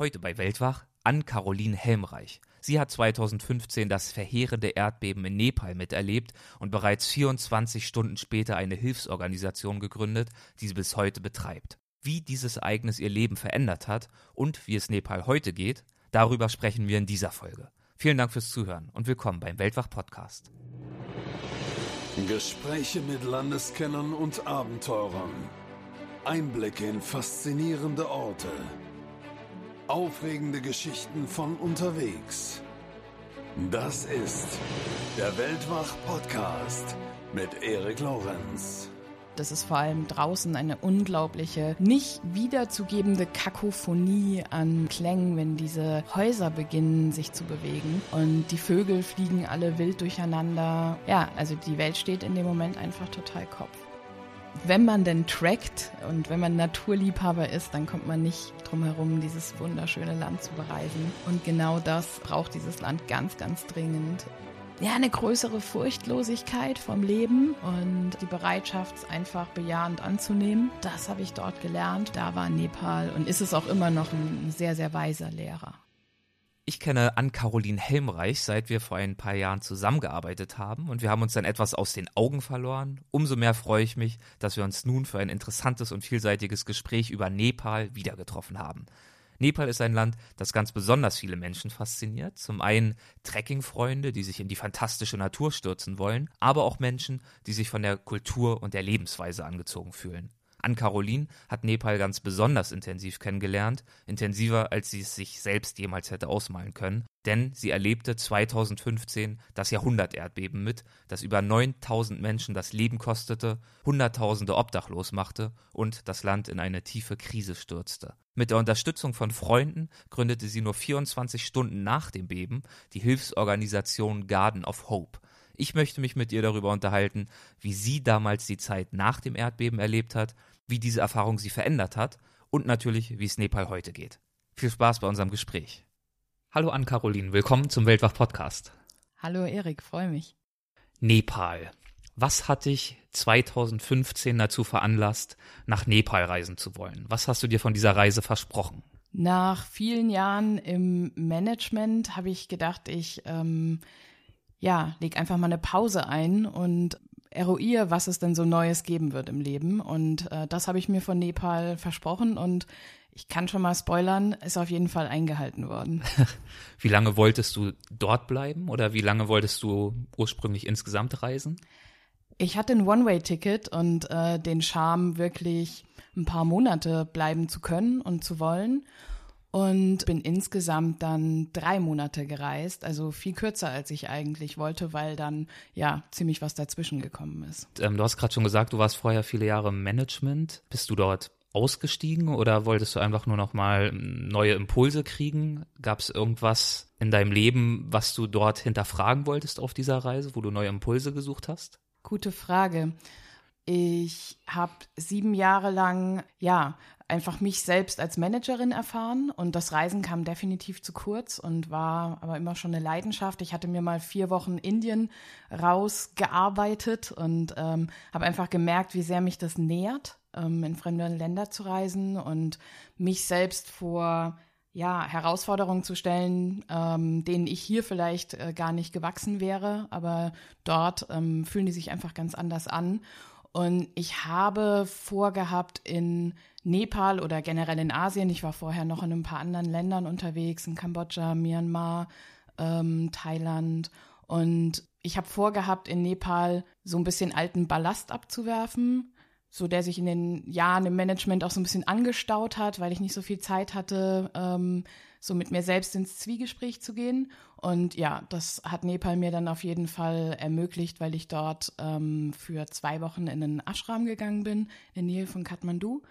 Heute bei Weltwach Ann-Caroline Helmreich. Sie hat 2015 das verheerende Erdbeben in Nepal miterlebt und bereits 24 Stunden später eine Hilfsorganisation gegründet, die sie bis heute betreibt. Wie dieses Ereignis ihr Leben verändert hat und wie es Nepal heute geht, darüber sprechen wir in dieser Folge. Vielen Dank fürs Zuhören und willkommen beim Weltwach Podcast. Gespräche mit Landeskennern und Abenteurern. Einblicke in faszinierende Orte Aufregende Geschichten von unterwegs. Das ist der Weltwach-Podcast mit Erik Lorenz. Das ist vor allem draußen eine unglaubliche, nicht wiederzugebende Kakophonie an Klängen, wenn diese Häuser beginnen sich zu bewegen und die Vögel fliegen alle wild durcheinander. Ja, also die Welt steht in dem Moment einfach total Kopf wenn man denn trackt und wenn man Naturliebhaber ist, dann kommt man nicht drum herum, dieses wunderschöne Land zu bereisen. Und genau das braucht dieses Land ganz, ganz dringend. Ja, eine größere Furchtlosigkeit vom Leben und die Bereitschaft, es einfach bejahend anzunehmen. Das habe ich dort gelernt. Da war Nepal und ist es auch immer noch ein sehr, sehr weiser Lehrer. Ich kenne Ann-Caroline Helmreich, seit wir vor ein paar Jahren zusammengearbeitet haben und wir haben uns dann etwas aus den Augen verloren. Umso mehr freue ich mich, dass wir uns nun für ein interessantes und vielseitiges Gespräch über Nepal wieder getroffen haben. Nepal ist ein Land, das ganz besonders viele Menschen fasziniert. Zum einen Trekkingfreunde, die sich in die fantastische Natur stürzen wollen, aber auch Menschen, die sich von der Kultur und der Lebensweise angezogen fühlen. Ann-Caroline hat Nepal ganz besonders intensiv kennengelernt, intensiver als sie es sich selbst jemals hätte ausmalen können, denn sie erlebte 2015 das Jahrhunderterdbeben mit, das über 9000 Menschen das Leben kostete, Hunderttausende obdachlos machte und das Land in eine tiefe Krise stürzte. Mit der Unterstützung von Freunden gründete sie nur 24 Stunden nach dem Beben die Hilfsorganisation Garden of Hope. Ich möchte mich mit ihr darüber unterhalten, wie sie damals die Zeit nach dem Erdbeben erlebt hat, wie diese Erfahrung sie verändert hat und natürlich, wie es Nepal heute geht. Viel Spaß bei unserem Gespräch. Hallo an Caroline, willkommen zum Weltwach Podcast. Hallo Erik, freue mich. Nepal. Was hat dich 2015 dazu veranlasst, nach Nepal reisen zu wollen? Was hast du dir von dieser Reise versprochen? Nach vielen Jahren im Management habe ich gedacht, ich ähm, ja, leg einfach mal eine Pause ein und eruiere, was es denn so Neues geben wird im Leben. Und äh, das habe ich mir von Nepal versprochen und ich kann schon mal spoilern, ist auf jeden Fall eingehalten worden. wie lange wolltest du dort bleiben oder wie lange wolltest du ursprünglich insgesamt reisen? Ich hatte ein One-Way-Ticket und äh, den Charme, wirklich ein paar Monate bleiben zu können und zu wollen und bin insgesamt dann drei Monate gereist, also viel kürzer als ich eigentlich wollte, weil dann ja ziemlich was dazwischen gekommen ist. Ähm, du hast gerade schon gesagt, du warst vorher viele Jahre im Management. Bist du dort ausgestiegen oder wolltest du einfach nur noch mal neue Impulse kriegen? Gab es irgendwas in deinem Leben, was du dort hinterfragen wolltest auf dieser Reise, wo du neue Impulse gesucht hast? Gute Frage. Ich habe sieben Jahre lang, ja, einfach mich selbst als Managerin erfahren und das Reisen kam definitiv zu kurz und war aber immer schon eine Leidenschaft. Ich hatte mir mal vier Wochen Indien rausgearbeitet und ähm, habe einfach gemerkt, wie sehr mich das nährt, ähm, in fremde Länder zu reisen und mich selbst vor ja, Herausforderungen zu stellen, ähm, denen ich hier vielleicht äh, gar nicht gewachsen wäre, aber dort ähm, fühlen die sich einfach ganz anders an. Und ich habe vorgehabt, in Nepal oder generell in Asien, ich war vorher noch in ein paar anderen Ländern unterwegs, in Kambodscha, Myanmar, ähm, Thailand. Und ich habe vorgehabt, in Nepal so ein bisschen alten Ballast abzuwerfen, so der sich in den Jahren im Management auch so ein bisschen angestaut hat, weil ich nicht so viel Zeit hatte, ähm, so mit mir selbst ins Zwiegespräch zu gehen. Und ja, das hat Nepal mir dann auf jeden Fall ermöglicht, weil ich dort ähm, für zwei Wochen in einen Ashram gegangen bin, in der Nähe von Kathmandu.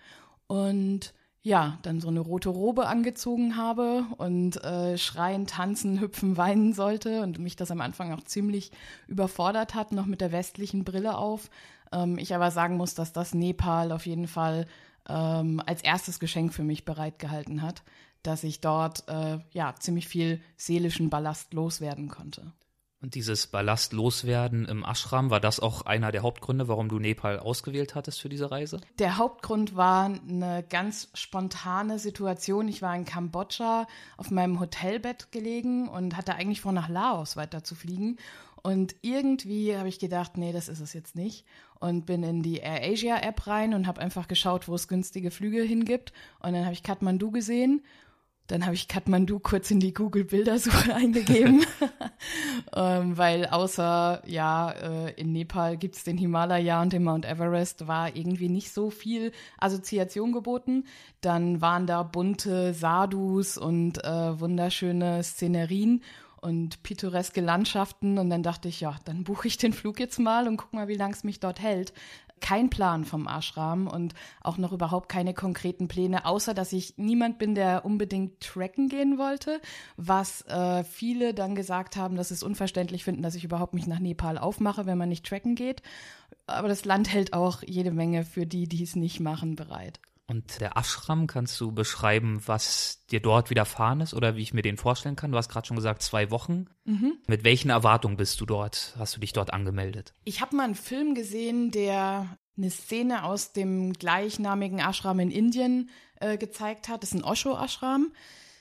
Und ja, dann so eine rote Robe angezogen habe und äh, schreien, tanzen, hüpfen, weinen sollte und mich das am Anfang auch ziemlich überfordert hat, noch mit der westlichen Brille auf. Ähm, ich aber sagen muss, dass das Nepal auf jeden Fall ähm, als erstes Geschenk für mich bereitgehalten hat, dass ich dort äh, ja ziemlich viel seelischen Ballast loswerden konnte. Und dieses Ballast loswerden im Ashram, war das auch einer der Hauptgründe, warum du Nepal ausgewählt hattest für diese Reise? Der Hauptgrund war eine ganz spontane Situation. Ich war in Kambodscha auf meinem Hotelbett gelegen und hatte eigentlich vor, nach Laos weiter zu fliegen. Und irgendwie habe ich gedacht, nee, das ist es jetzt nicht. Und bin in die Air Asia App rein und habe einfach geschaut, wo es günstige Flüge hingibt. Und dann habe ich Kathmandu gesehen dann habe ich Kathmandu kurz in die Google-Bildersuche eingegeben, ähm, weil außer, ja, äh, in Nepal gibt's den Himalaya und den Mount Everest, war irgendwie nicht so viel Assoziation geboten. Dann waren da bunte Sadhus und äh, wunderschöne Szenerien und pittoreske Landschaften. Und dann dachte ich, ja, dann buche ich den Flug jetzt mal und guck mal, wie lang es mich dort hält kein Plan vom Ashram und auch noch überhaupt keine konkreten Pläne, außer dass ich niemand bin, der unbedingt tracken gehen wollte, was äh, viele dann gesagt haben, dass es unverständlich finden, dass ich überhaupt mich nach Nepal aufmache, wenn man nicht tracken geht. Aber das Land hält auch jede Menge für die, die es nicht machen, bereit. Und der Ashram, kannst du beschreiben, was dir dort widerfahren ist oder wie ich mir den vorstellen kann? Du hast gerade schon gesagt, zwei Wochen. Mhm. Mit welchen Erwartungen bist du dort? Hast du dich dort angemeldet? Ich habe mal einen Film gesehen, der eine Szene aus dem gleichnamigen Ashram in Indien äh, gezeigt hat. Das ist ein Osho-Ashram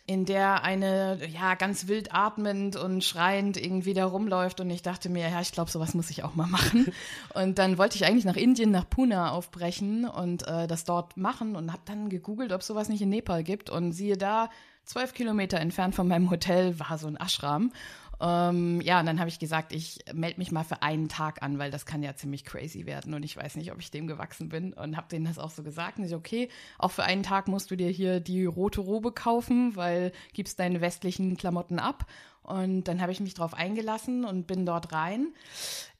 in der eine ja ganz wild atmend und schreiend irgendwie da rumläuft. Und ich dachte mir, ja, ich glaube, sowas muss ich auch mal machen. und dann wollte ich eigentlich nach Indien, nach Pune aufbrechen und äh, das dort machen und habe dann gegoogelt, ob sowas nicht in Nepal gibt. Und siehe da, zwölf Kilometer entfernt von meinem Hotel war so ein Ashram ähm, ja, und dann habe ich gesagt, ich melde mich mal für einen Tag an, weil das kann ja ziemlich crazy werden und ich weiß nicht, ob ich dem gewachsen bin und habe denen das auch so gesagt. Und ich, okay, auch für einen Tag musst du dir hier die rote Robe kaufen, weil gibst deine westlichen Klamotten ab. Und dann habe ich mich darauf eingelassen und bin dort rein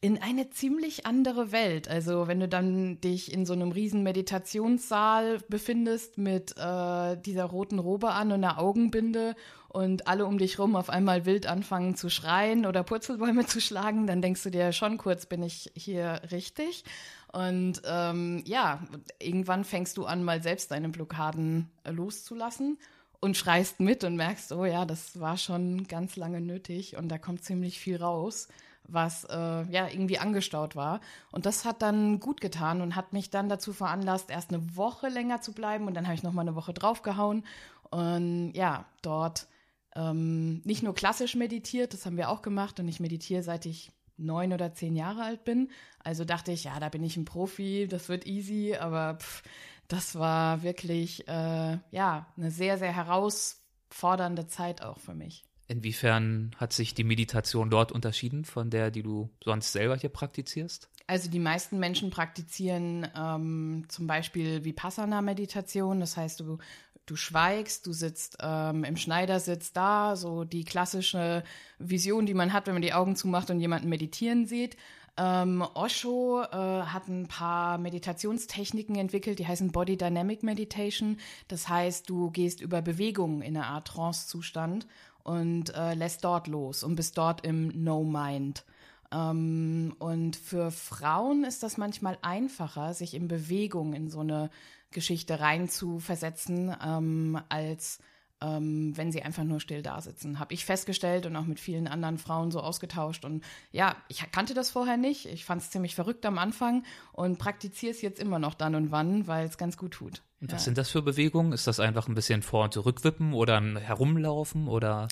in eine ziemlich andere Welt. Also wenn du dann dich in so einem riesen Meditationssaal befindest mit äh, dieser roten Robe an und einer Augenbinde und alle um dich rum auf einmal wild anfangen zu schreien oder Purzelbäume zu schlagen, dann denkst du dir schon kurz, bin ich hier richtig? Und ähm, ja, irgendwann fängst du an, mal selbst deine Blockaden loszulassen und schreist mit und merkst, oh ja, das war schon ganz lange nötig und da kommt ziemlich viel raus, was äh, ja irgendwie angestaut war. Und das hat dann gut getan und hat mich dann dazu veranlasst, erst eine Woche länger zu bleiben und dann habe ich noch mal eine Woche draufgehauen und ja, dort ähm, nicht nur klassisch meditiert, das haben wir auch gemacht und ich meditiere seit ich neun oder zehn Jahre alt bin. Also dachte ich, ja, da bin ich ein Profi, das wird easy, aber pff, das war wirklich äh, ja eine sehr, sehr herausfordernde Zeit auch für mich. Inwiefern hat sich die Meditation dort unterschieden von der, die du sonst selber hier praktizierst? Also die meisten Menschen praktizieren ähm, zum Beispiel Vipassana-Meditation. Das heißt, du du schweigst, du sitzt ähm, im Schneidersitz da, so die klassische Vision, die man hat, wenn man die Augen zumacht und jemanden meditieren sieht. Ähm, Osho äh, hat ein paar Meditationstechniken entwickelt, die heißen Body Dynamic Meditation. Das heißt, du gehst über Bewegungen in eine Art Trance-Zustand und äh, lässt dort los und bist dort im No-Mind. Ähm, und für Frauen ist das manchmal einfacher, sich in Bewegung in so eine Geschichte rein zu versetzen, ähm, als ähm, wenn sie einfach nur still da sitzen. Habe ich festgestellt und auch mit vielen anderen Frauen so ausgetauscht. Und ja, ich kannte das vorher nicht. Ich fand es ziemlich verrückt am Anfang und praktiziere es jetzt immer noch dann und wann, weil es ganz gut tut. Und was ja. sind das für Bewegungen? Ist das einfach ein bisschen vor- und zurückwippen oder ein Herumlaufen oder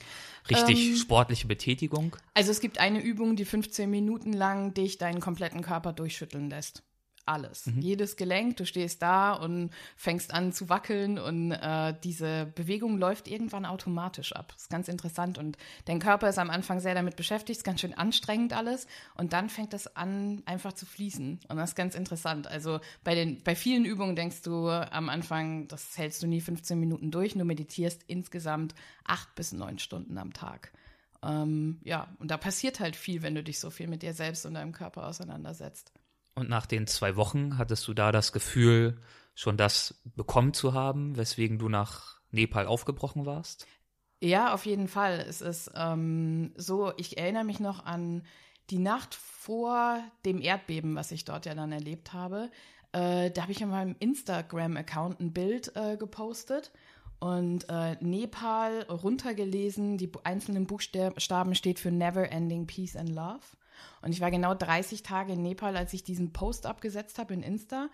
richtig ähm, sportliche Betätigung? Also es gibt eine Übung, die 15 Minuten lang dich deinen kompletten Körper durchschütteln lässt alles. Mhm. Jedes Gelenk, du stehst da und fängst an zu wackeln und äh, diese Bewegung läuft irgendwann automatisch ab. Das ist ganz interessant und dein Körper ist am Anfang sehr damit beschäftigt, ist ganz schön anstrengend alles und dann fängt es an einfach zu fließen und das ist ganz interessant. Also bei den bei vielen Übungen denkst du am Anfang, das hältst du nie 15 Minuten durch, du meditierst insgesamt acht bis neun Stunden am Tag. Ähm, ja, und da passiert halt viel, wenn du dich so viel mit dir selbst und deinem Körper auseinandersetzt. Und nach den zwei Wochen hattest du da das Gefühl, schon das bekommen zu haben, weswegen du nach Nepal aufgebrochen warst? Ja, auf jeden Fall. Es ist ähm, so, ich erinnere mich noch an die Nacht vor dem Erdbeben, was ich dort ja dann erlebt habe. Äh, da habe ich in meinem Instagram-Account ein Bild äh, gepostet Und äh, Nepal runtergelesen, die einzelnen Buchstaben steht für Never Ending Peace and Love. Und ich war genau 30 Tage in Nepal, als ich diesen Post abgesetzt habe in Insta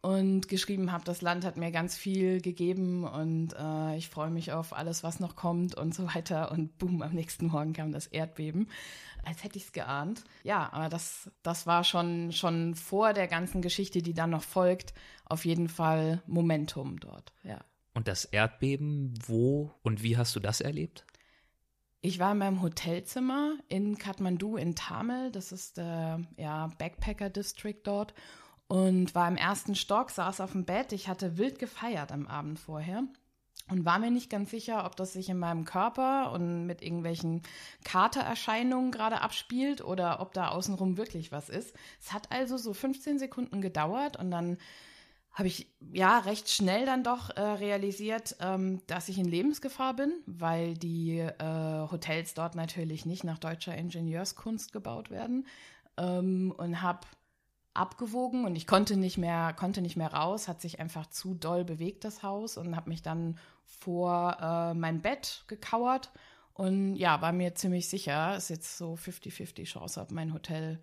und geschrieben habe, das Land hat mir ganz viel gegeben und äh, ich freue mich auf alles, was noch kommt und so weiter. Und boom, am nächsten Morgen kam das Erdbeben, als hätte ich es geahnt. Ja, aber das, das war schon, schon vor der ganzen Geschichte, die dann noch folgt, auf jeden Fall Momentum dort, ja. Und das Erdbeben, wo und wie hast du das erlebt? Ich war in meinem Hotelzimmer in Kathmandu in Tamil, das ist der ja, Backpacker District dort und war im ersten Stock, saß auf dem Bett. Ich hatte wild gefeiert am Abend vorher und war mir nicht ganz sicher, ob das sich in meinem Körper und mit irgendwelchen Katererscheinungen gerade abspielt oder ob da außenrum wirklich was ist. Es hat also so 15 Sekunden gedauert und dann habe ich ja recht schnell dann doch äh, realisiert, ähm, dass ich in Lebensgefahr bin, weil die äh, Hotels dort natürlich nicht nach deutscher Ingenieurskunst gebaut werden. Ähm, und habe abgewogen und ich konnte nicht mehr konnte nicht mehr raus, hat sich einfach zu doll bewegt das Haus und habe mich dann vor äh, mein Bett gekauert. Und ja, war mir ziemlich sicher, ist jetzt so 50-50 Chance, ob mein Hotel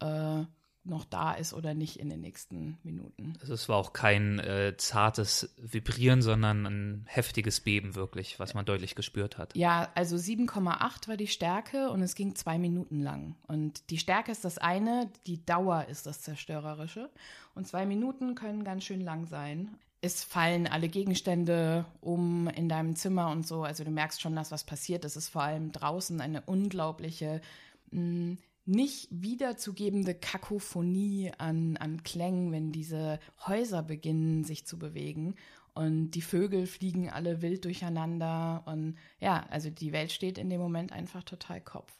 äh, noch da ist oder nicht in den nächsten Minuten. Also es war auch kein äh, zartes Vibrieren, sondern ein heftiges Beben wirklich, was man deutlich gespürt hat. Ja, also 7,8 war die Stärke und es ging zwei Minuten lang. Und die Stärke ist das eine, die Dauer ist das Zerstörerische. Und zwei Minuten können ganz schön lang sein. Es fallen alle Gegenstände um in deinem Zimmer und so. Also du merkst schon, dass was passiert. Es ist vor allem draußen eine unglaubliche mh, nicht wiederzugebende Kakophonie an, an Klängen, wenn diese Häuser beginnen sich zu bewegen und die Vögel fliegen alle wild durcheinander und ja, also die Welt steht in dem Moment einfach total Kopf.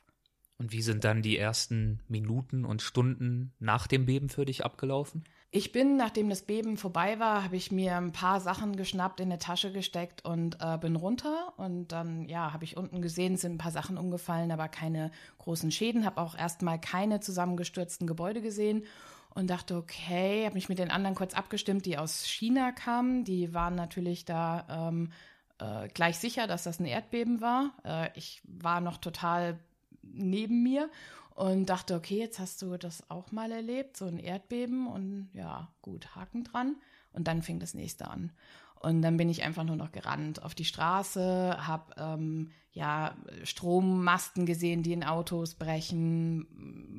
Und wie sind dann die ersten Minuten und Stunden nach dem Beben für dich abgelaufen? Ich bin, nachdem das Beben vorbei war, habe ich mir ein paar Sachen geschnappt, in eine Tasche gesteckt und äh, bin runter. Und dann, ja, habe ich unten gesehen, sind ein paar Sachen umgefallen, aber keine großen Schäden. Habe auch erstmal keine zusammengestürzten Gebäude gesehen und dachte, okay, habe mich mit den anderen kurz abgestimmt, die aus China kamen. Die waren natürlich da ähm, äh, gleich sicher, dass das ein Erdbeben war. Äh, ich war noch total neben mir und dachte, okay, jetzt hast du das auch mal erlebt, so ein Erdbeben und ja, gut, Haken dran. Und dann fing das nächste an. Und dann bin ich einfach nur noch gerannt auf die Straße, habe ähm, ja Strommasten gesehen, die in Autos brechen,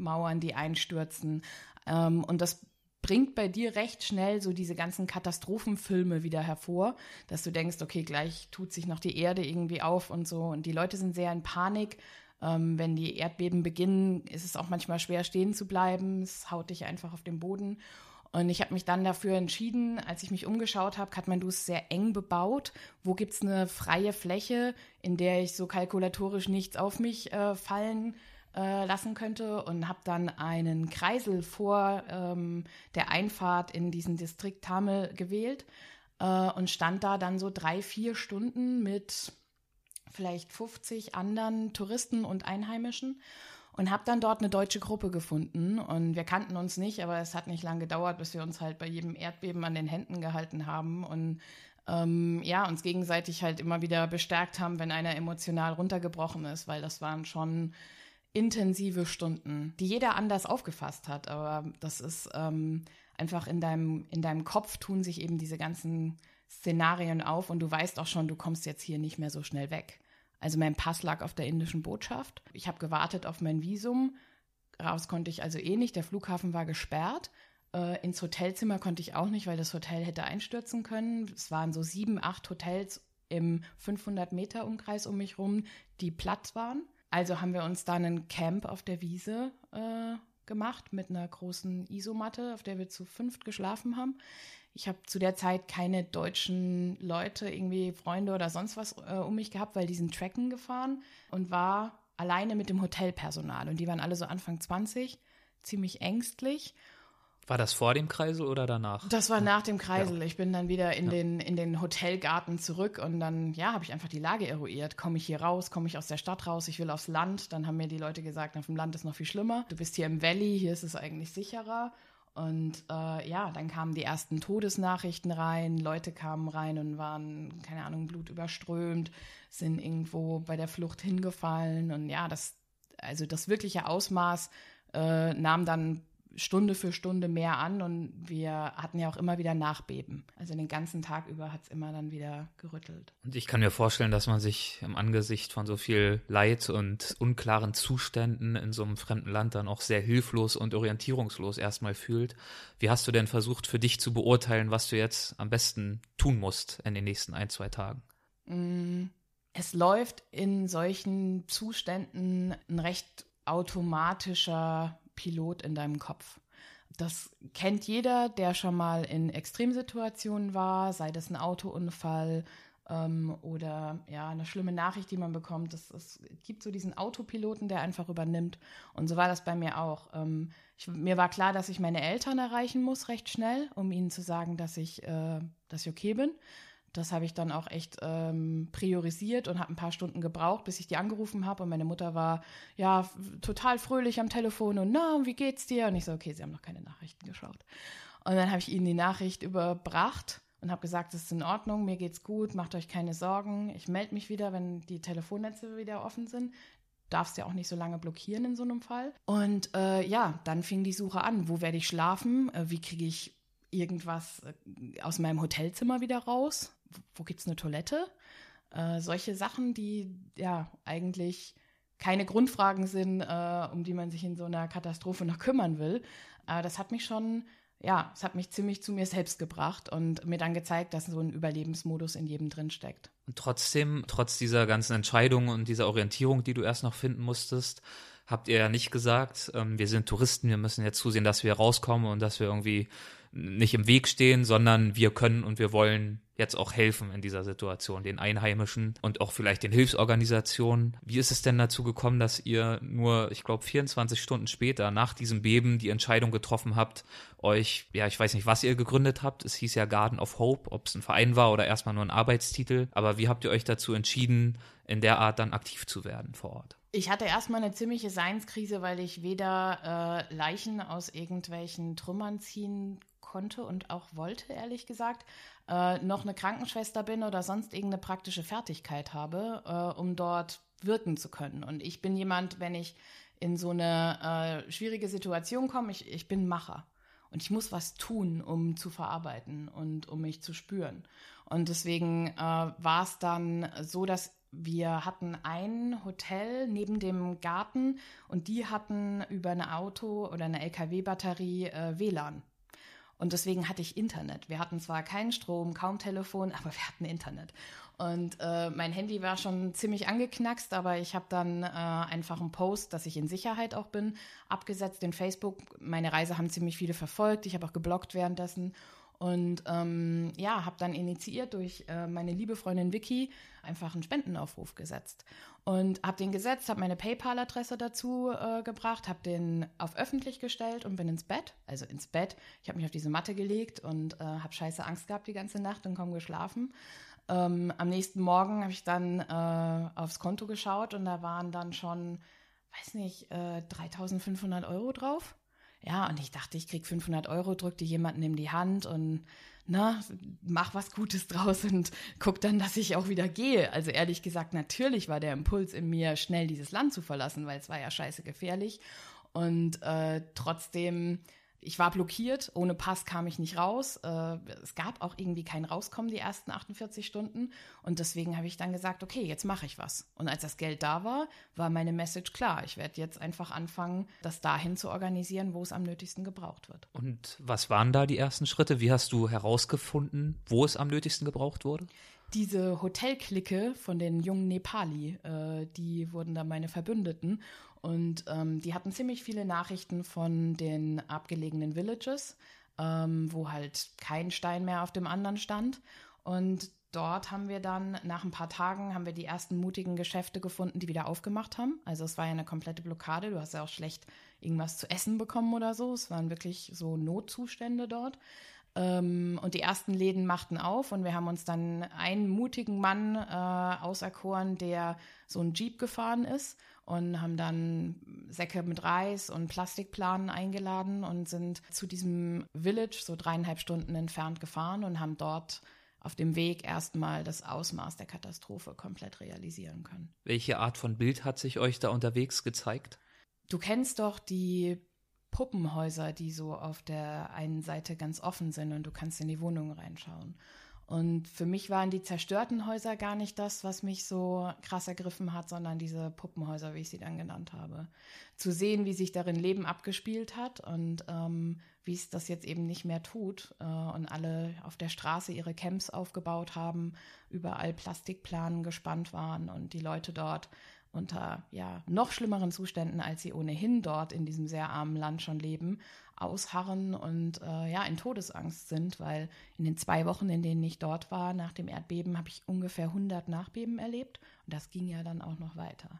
Mauern, die einstürzen. Ähm, und das bringt bei dir recht schnell so diese ganzen Katastrophenfilme wieder hervor, dass du denkst, okay, gleich tut sich noch die Erde irgendwie auf und so. Und die Leute sind sehr in Panik, ähm, wenn die Erdbeben beginnen, ist es auch manchmal schwer stehen zu bleiben. Es haut dich einfach auf den Boden. Und ich habe mich dann dafür entschieden, als ich mich umgeschaut habe, Kathmandu ist sehr eng bebaut. Wo gibt es eine freie Fläche, in der ich so kalkulatorisch nichts auf mich äh, fallen äh, lassen könnte? Und habe dann einen Kreisel vor ähm, der Einfahrt in diesen Distrikt Tamil gewählt äh, und stand da dann so drei, vier Stunden mit vielleicht 50 anderen Touristen und Einheimischen und habe dann dort eine deutsche Gruppe gefunden. Und wir kannten uns nicht, aber es hat nicht lange gedauert, bis wir uns halt bei jedem Erdbeben an den Händen gehalten haben. Und ähm, ja, uns gegenseitig halt immer wieder bestärkt haben, wenn einer emotional runtergebrochen ist, weil das waren schon intensive Stunden, die jeder anders aufgefasst hat, aber das ist ähm, einfach in deinem, in deinem Kopf tun sich eben diese ganzen Szenarien auf und du weißt auch schon, du kommst jetzt hier nicht mehr so schnell weg. Also mein Pass lag auf der indischen Botschaft. Ich habe gewartet auf mein Visum. Raus konnte ich also eh nicht. Der Flughafen war gesperrt. Äh, ins Hotelzimmer konnte ich auch nicht, weil das Hotel hätte einstürzen können. Es waren so sieben, acht Hotels im 500 Meter Umkreis um mich rum, die platt waren. Also haben wir uns dann ein Camp auf der Wiese äh, gemacht mit einer großen Isomatte, auf der wir zu fünft geschlafen haben. Ich habe zu der Zeit keine deutschen Leute, irgendwie Freunde oder sonst was äh, um mich gehabt, weil die sind Tracken gefahren und war alleine mit dem Hotelpersonal. Und die waren alle so Anfang 20, ziemlich ängstlich. War das vor dem Kreisel oder danach? Das war nach dem Kreisel. Ja. Ich bin dann wieder in, ja. den, in den Hotelgarten zurück und dann, ja, habe ich einfach die Lage eruiert. Komme ich hier raus? Komme ich aus der Stadt raus? Ich will aufs Land. Dann haben mir die Leute gesagt, auf dem Land ist noch viel schlimmer. Du bist hier im Valley, hier ist es eigentlich sicherer. Und äh, ja, dann kamen die ersten Todesnachrichten rein, Leute kamen rein und waren, keine Ahnung, blutüberströmt, sind irgendwo bei der Flucht hingefallen. Und ja, das, also das wirkliche Ausmaß äh, nahm dann Stunde für Stunde mehr an und wir hatten ja auch immer wieder Nachbeben. Also den ganzen Tag über hat es immer dann wieder gerüttelt. Und ich kann mir vorstellen, dass man sich im Angesicht von so viel Leid und unklaren Zuständen in so einem fremden Land dann auch sehr hilflos und orientierungslos erstmal fühlt. Wie hast du denn versucht, für dich zu beurteilen, was du jetzt am besten tun musst in den nächsten ein, zwei Tagen? Mm, es läuft in solchen Zuständen ein recht automatischer Pilot in deinem Kopf. Das kennt jeder, der schon mal in Extremsituationen war, sei das ein Autounfall ähm, oder ja, eine schlimme Nachricht, die man bekommt. Es gibt so diesen Autopiloten, der einfach übernimmt. Und so war das bei mir auch. Ähm, ich, mir war klar, dass ich meine Eltern erreichen muss, recht schnell, um ihnen zu sagen, dass ich, äh, dass ich okay bin. Das habe ich dann auch echt ähm, priorisiert und habe ein paar Stunden gebraucht, bis ich die angerufen habe. Und meine Mutter war ja total fröhlich am Telefon und na, wie geht's dir? Und ich so, okay, sie haben noch keine Nachrichten geschaut. Und dann habe ich ihnen die Nachricht überbracht und habe gesagt, es ist in Ordnung, mir geht's gut, macht euch keine Sorgen. Ich melde mich wieder, wenn die Telefonnetze wieder offen sind. Darfst ja auch nicht so lange blockieren in so einem Fall. Und äh, ja, dann fing die Suche an. Wo werde ich schlafen? Äh, wie kriege ich irgendwas äh, aus meinem Hotelzimmer wieder raus? Wo gibt es eine Toilette? Äh, solche Sachen, die ja eigentlich keine Grundfragen sind, äh, um die man sich in so einer Katastrophe noch kümmern will. Äh, das hat mich schon, ja, es hat mich ziemlich zu mir selbst gebracht und mir dann gezeigt, dass so ein Überlebensmodus in jedem drin steckt. Und trotzdem, trotz dieser ganzen Entscheidungen und dieser Orientierung, die du erst noch finden musstest, habt ihr ja nicht gesagt, ähm, wir sind Touristen, wir müssen jetzt zusehen, dass wir rauskommen und dass wir irgendwie nicht im Weg stehen, sondern wir können und wir wollen jetzt auch helfen in dieser Situation, den Einheimischen und auch vielleicht den Hilfsorganisationen. Wie ist es denn dazu gekommen, dass ihr nur, ich glaube, 24 Stunden später nach diesem Beben die Entscheidung getroffen habt, euch, ja, ich weiß nicht, was ihr gegründet habt. Es hieß ja Garden of Hope, ob es ein Verein war oder erstmal nur ein Arbeitstitel. Aber wie habt ihr euch dazu entschieden, in der Art dann aktiv zu werden vor Ort? Ich hatte erstmal eine ziemliche Seinskrise, weil ich weder äh, Leichen aus irgendwelchen Trümmern ziehen konnte und auch wollte, ehrlich gesagt, äh, noch eine Krankenschwester bin oder sonst irgendeine praktische Fertigkeit habe, äh, um dort wirken zu können. Und ich bin jemand, wenn ich in so eine äh, schwierige Situation komme, ich, ich bin Macher. Und ich muss was tun, um zu verarbeiten und um mich zu spüren. Und deswegen äh, war es dann so, dass wir hatten ein Hotel neben dem Garten und die hatten über eine Auto- oder eine LKW-Batterie äh, WLAN. Und deswegen hatte ich Internet. Wir hatten zwar keinen Strom, kaum Telefon, aber wir hatten Internet. Und äh, mein Handy war schon ziemlich angeknackst, aber ich habe dann äh, einfach einen Post, dass ich in Sicherheit auch bin, abgesetzt in Facebook. Meine Reise haben ziemlich viele verfolgt. Ich habe auch geblockt währenddessen. Und ähm, ja, habe dann initiiert durch äh, meine liebe Freundin Vicky einfach einen Spendenaufruf gesetzt. Und habe den gesetzt, habe meine PayPal-Adresse dazu äh, gebracht, habe den auf öffentlich gestellt und bin ins Bett, also ins Bett. Ich habe mich auf diese Matte gelegt und äh, habe scheiße Angst gehabt die ganze Nacht und kaum geschlafen. Ähm, am nächsten Morgen habe ich dann äh, aufs Konto geschaut und da waren dann schon, weiß nicht, 3500 äh, Euro drauf. Ja, und ich dachte, ich krieg 500 Euro, drück die jemanden in die Hand und na, mach was Gutes draus und guck dann, dass ich auch wieder gehe. Also ehrlich gesagt, natürlich war der Impuls in mir, schnell dieses Land zu verlassen, weil es war ja scheiße gefährlich. Und äh, trotzdem ich war blockiert, ohne Pass kam ich nicht raus. Äh, es gab auch irgendwie kein Rauskommen die ersten 48 Stunden. Und deswegen habe ich dann gesagt, okay, jetzt mache ich was. Und als das Geld da war, war meine Message klar. Ich werde jetzt einfach anfangen, das dahin zu organisieren, wo es am nötigsten gebraucht wird. Und was waren da die ersten Schritte? Wie hast du herausgefunden, wo es am nötigsten gebraucht wurde? diese Hotelklicke von den jungen Nepali, äh, die wurden da meine Verbündeten. Und ähm, die hatten ziemlich viele Nachrichten von den abgelegenen Villages, ähm, wo halt kein Stein mehr auf dem anderen stand. Und dort haben wir dann nach ein paar Tagen haben wir die ersten mutigen Geschäfte gefunden, die wieder aufgemacht haben. Also es war ja eine komplette Blockade. Du hast ja auch schlecht irgendwas zu essen bekommen oder so. Es waren wirklich so Notzustände dort. Ähm, und die ersten Läden machten auf und wir haben uns dann einen mutigen Mann äh, auserkoren, der so ein Jeep gefahren ist und haben dann Säcke mit Reis und Plastikplanen eingeladen und sind zu diesem Village so dreieinhalb Stunden entfernt gefahren und haben dort auf dem Weg erstmal das Ausmaß der Katastrophe komplett realisieren können. Welche Art von Bild hat sich euch da unterwegs gezeigt? Du kennst doch die Puppenhäuser, die so auf der einen Seite ganz offen sind und du kannst in die Wohnungen reinschauen. Und für mich waren die zerstörten Häuser gar nicht das, was mich so krass ergriffen hat, sondern diese Puppenhäuser, wie ich sie dann genannt habe. Zu sehen, wie sich darin Leben abgespielt hat und ähm, wie es das jetzt eben nicht mehr tut äh, und alle auf der Straße ihre Camps aufgebaut haben, überall Plastikplanen gespannt waren und die Leute dort unter ja noch schlimmeren Zuständen, als sie ohnehin dort in diesem sehr armen Land schon leben, ausharren und äh, ja in Todesangst sind, weil in den zwei Wochen, in denen ich dort war, nach dem Erdbeben, habe ich ungefähr 100 Nachbeben erlebt und das ging ja dann auch noch weiter.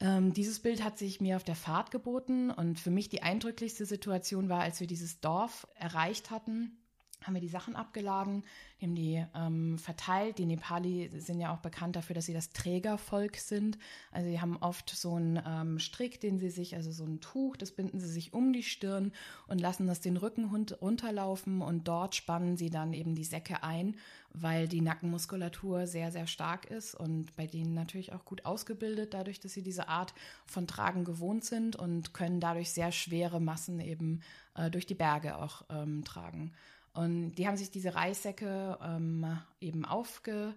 Ähm, dieses Bild hat sich mir auf der Fahrt geboten und für mich die eindrücklichste Situation war, als wir dieses Dorf erreicht hatten haben wir die Sachen abgeladen, haben die ähm, verteilt. Die Nepali sind ja auch bekannt dafür, dass sie das Trägervolk sind. Also sie haben oft so einen ähm, Strick, den sie sich, also so ein Tuch, das binden sie sich um die Stirn und lassen das den Rücken runterlaufen und dort spannen sie dann eben die Säcke ein, weil die Nackenmuskulatur sehr, sehr stark ist und bei denen natürlich auch gut ausgebildet, dadurch, dass sie diese Art von Tragen gewohnt sind und können dadurch sehr schwere Massen eben äh, durch die Berge auch ähm, tragen. Und die haben sich diese Reissäcke ähm, eben aufgeladen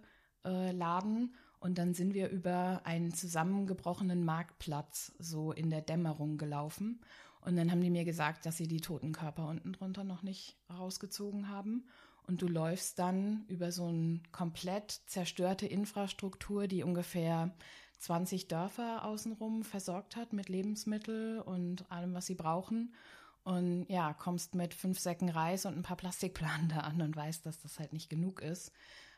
und dann sind wir über einen zusammengebrochenen Marktplatz so in der Dämmerung gelaufen. Und dann haben die mir gesagt, dass sie die toten Körper unten drunter noch nicht rausgezogen haben. Und du läufst dann über so eine komplett zerstörte Infrastruktur, die ungefähr 20 Dörfer außenrum versorgt hat mit Lebensmitteln und allem, was sie brauchen. Und ja, kommst mit fünf Säcken Reis und ein paar Plastikplanen da an und weißt, dass das halt nicht genug ist.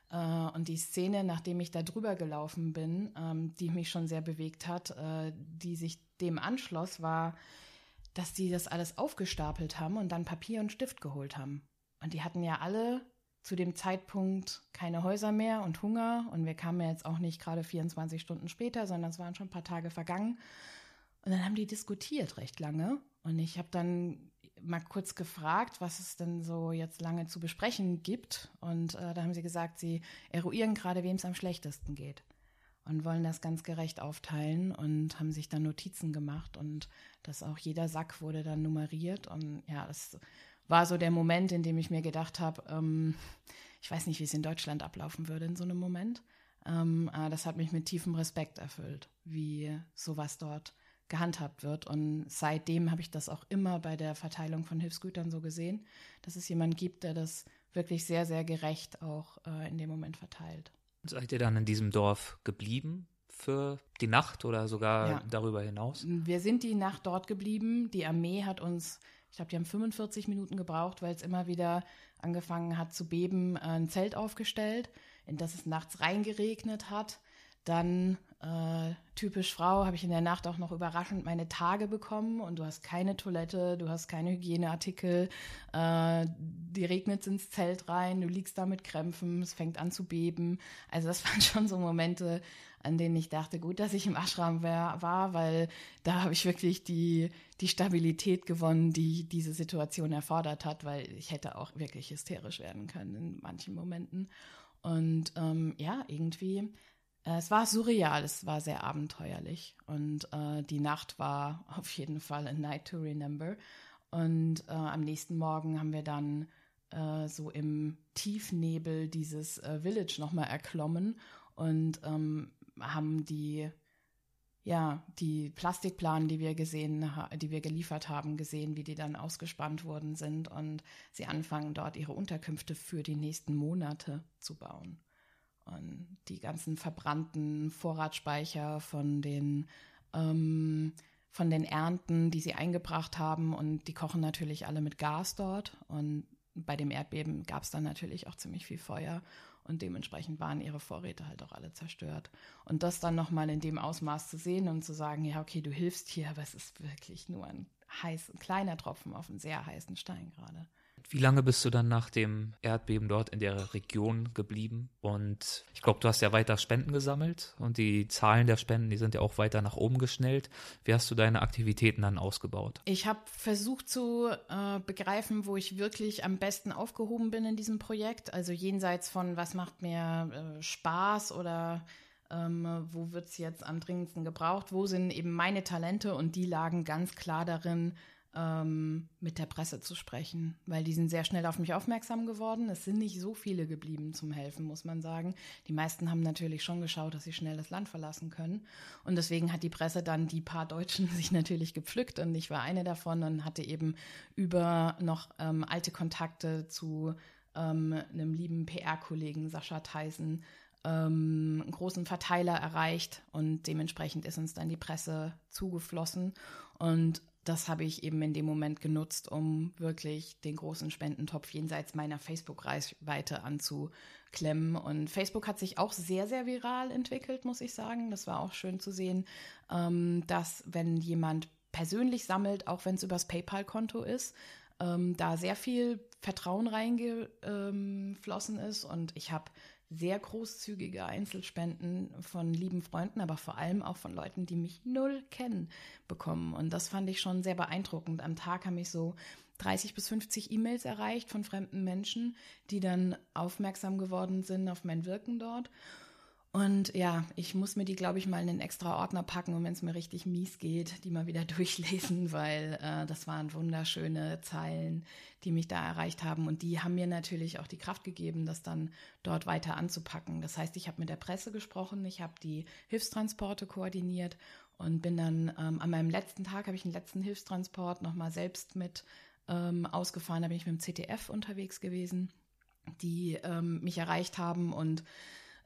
Äh, und die Szene, nachdem ich da drüber gelaufen bin, ähm, die mich schon sehr bewegt hat, äh, die sich dem anschloss, war, dass die das alles aufgestapelt haben und dann Papier und Stift geholt haben. Und die hatten ja alle zu dem Zeitpunkt keine Häuser mehr und Hunger. Und wir kamen ja jetzt auch nicht gerade 24 Stunden später, sondern es waren schon ein paar Tage vergangen. Und dann haben die diskutiert recht lange. Und ich habe dann mal kurz gefragt, was es denn so jetzt lange zu besprechen gibt. Und äh, da haben sie gesagt, sie eruieren gerade, wem es am schlechtesten geht. Und wollen das ganz gerecht aufteilen und haben sich dann Notizen gemacht. Und das auch jeder Sack wurde dann nummeriert. Und ja, das war so der Moment, in dem ich mir gedacht habe, ähm, ich weiß nicht, wie es in Deutschland ablaufen würde in so einem Moment. Ähm, das hat mich mit tiefem Respekt erfüllt, wie sowas dort gehandhabt wird. Und seitdem habe ich das auch immer bei der Verteilung von Hilfsgütern so gesehen, dass es jemanden gibt, der das wirklich sehr, sehr gerecht auch äh, in dem Moment verteilt. Seid ihr dann in diesem Dorf geblieben für die Nacht oder sogar ja. darüber hinaus? Wir sind die Nacht dort geblieben. Die Armee hat uns, ich glaube, die haben 45 Minuten gebraucht, weil es immer wieder angefangen hat zu beben, ein Zelt aufgestellt, in das es nachts reingeregnet hat. Dann äh, typisch Frau habe ich in der Nacht auch noch überraschend meine Tage bekommen und du hast keine Toilette, du hast keine Hygieneartikel, äh, die regnet ins Zelt rein, du liegst da mit Krämpfen, es fängt an zu beben. Also das waren schon so Momente, an denen ich dachte, gut, dass ich im Ashram war, weil da habe ich wirklich die, die Stabilität gewonnen, die diese Situation erfordert hat, weil ich hätte auch wirklich hysterisch werden können in manchen Momenten. Und ähm, ja, irgendwie es war surreal, es war sehr abenteuerlich und äh, die Nacht war auf jeden Fall a night to remember. Und äh, am nächsten Morgen haben wir dann äh, so im Tiefnebel dieses äh, Village nochmal erklommen und ähm, haben die ja, die Plastikplanen, die wir gesehen, die wir geliefert haben, gesehen, wie die dann ausgespannt worden sind und sie anfangen dort ihre Unterkünfte für die nächsten Monate zu bauen. Und die ganzen verbrannten Vorratsspeicher von den, ähm, von den Ernten, die sie eingebracht haben. Und die kochen natürlich alle mit Gas dort. Und bei dem Erdbeben gab es dann natürlich auch ziemlich viel Feuer. Und dementsprechend waren ihre Vorräte halt auch alle zerstört. Und das dann nochmal in dem Ausmaß zu sehen und zu sagen, ja, okay, du hilfst hier, aber es ist wirklich nur ein heiß, ein kleiner Tropfen auf einen sehr heißen Stein gerade. Wie lange bist du dann nach dem Erdbeben dort in der Region geblieben? Und ich glaube, du hast ja weiter Spenden gesammelt und die Zahlen der Spenden, die sind ja auch weiter nach oben geschnellt. Wie hast du deine Aktivitäten dann ausgebaut? Ich habe versucht zu äh, begreifen, wo ich wirklich am besten aufgehoben bin in diesem Projekt. Also jenseits von, was macht mir äh, Spaß oder ähm, wo wird es jetzt am dringendsten gebraucht, wo sind eben meine Talente und die lagen ganz klar darin, ähm, mit der Presse zu sprechen, weil die sind sehr schnell auf mich aufmerksam geworden. Es sind nicht so viele geblieben zum Helfen, muss man sagen. Die meisten haben natürlich schon geschaut, dass sie schnell das Land verlassen können. Und deswegen hat die Presse dann die paar Deutschen sich natürlich gepflückt und ich war eine davon und hatte eben über noch ähm, alte Kontakte zu ähm, einem lieben PR-Kollegen Sascha Theisen ähm, einen großen Verteiler erreicht und dementsprechend ist uns dann die Presse zugeflossen. Und das habe ich eben in dem Moment genutzt, um wirklich den großen Spendentopf jenseits meiner Facebook-Reichweite anzuklemmen. Und Facebook hat sich auch sehr, sehr viral entwickelt, muss ich sagen. Das war auch schön zu sehen, ähm, dass wenn jemand persönlich sammelt, auch wenn es übers PayPal-Konto ist, ähm, da sehr viel Vertrauen reingeflossen ist. Und ich habe sehr großzügige Einzelspenden von lieben Freunden, aber vor allem auch von Leuten, die mich null kennen, bekommen. Und das fand ich schon sehr beeindruckend. Am Tag haben mich so 30 bis 50 E-Mails erreicht von fremden Menschen, die dann aufmerksam geworden sind auf mein Wirken dort. Und ja, ich muss mir die, glaube ich, mal in einen extra Ordner packen und wenn es mir richtig mies geht, die mal wieder durchlesen, weil äh, das waren wunderschöne Zeilen, die mich da erreicht haben. Und die haben mir natürlich auch die Kraft gegeben, das dann dort weiter anzupacken. Das heißt, ich habe mit der Presse gesprochen, ich habe die Hilfstransporte koordiniert und bin dann ähm, an meinem letzten Tag, habe ich einen letzten Hilfstransport nochmal selbst mit ähm, ausgefahren, da bin ich mit dem CTF unterwegs gewesen, die ähm, mich erreicht haben und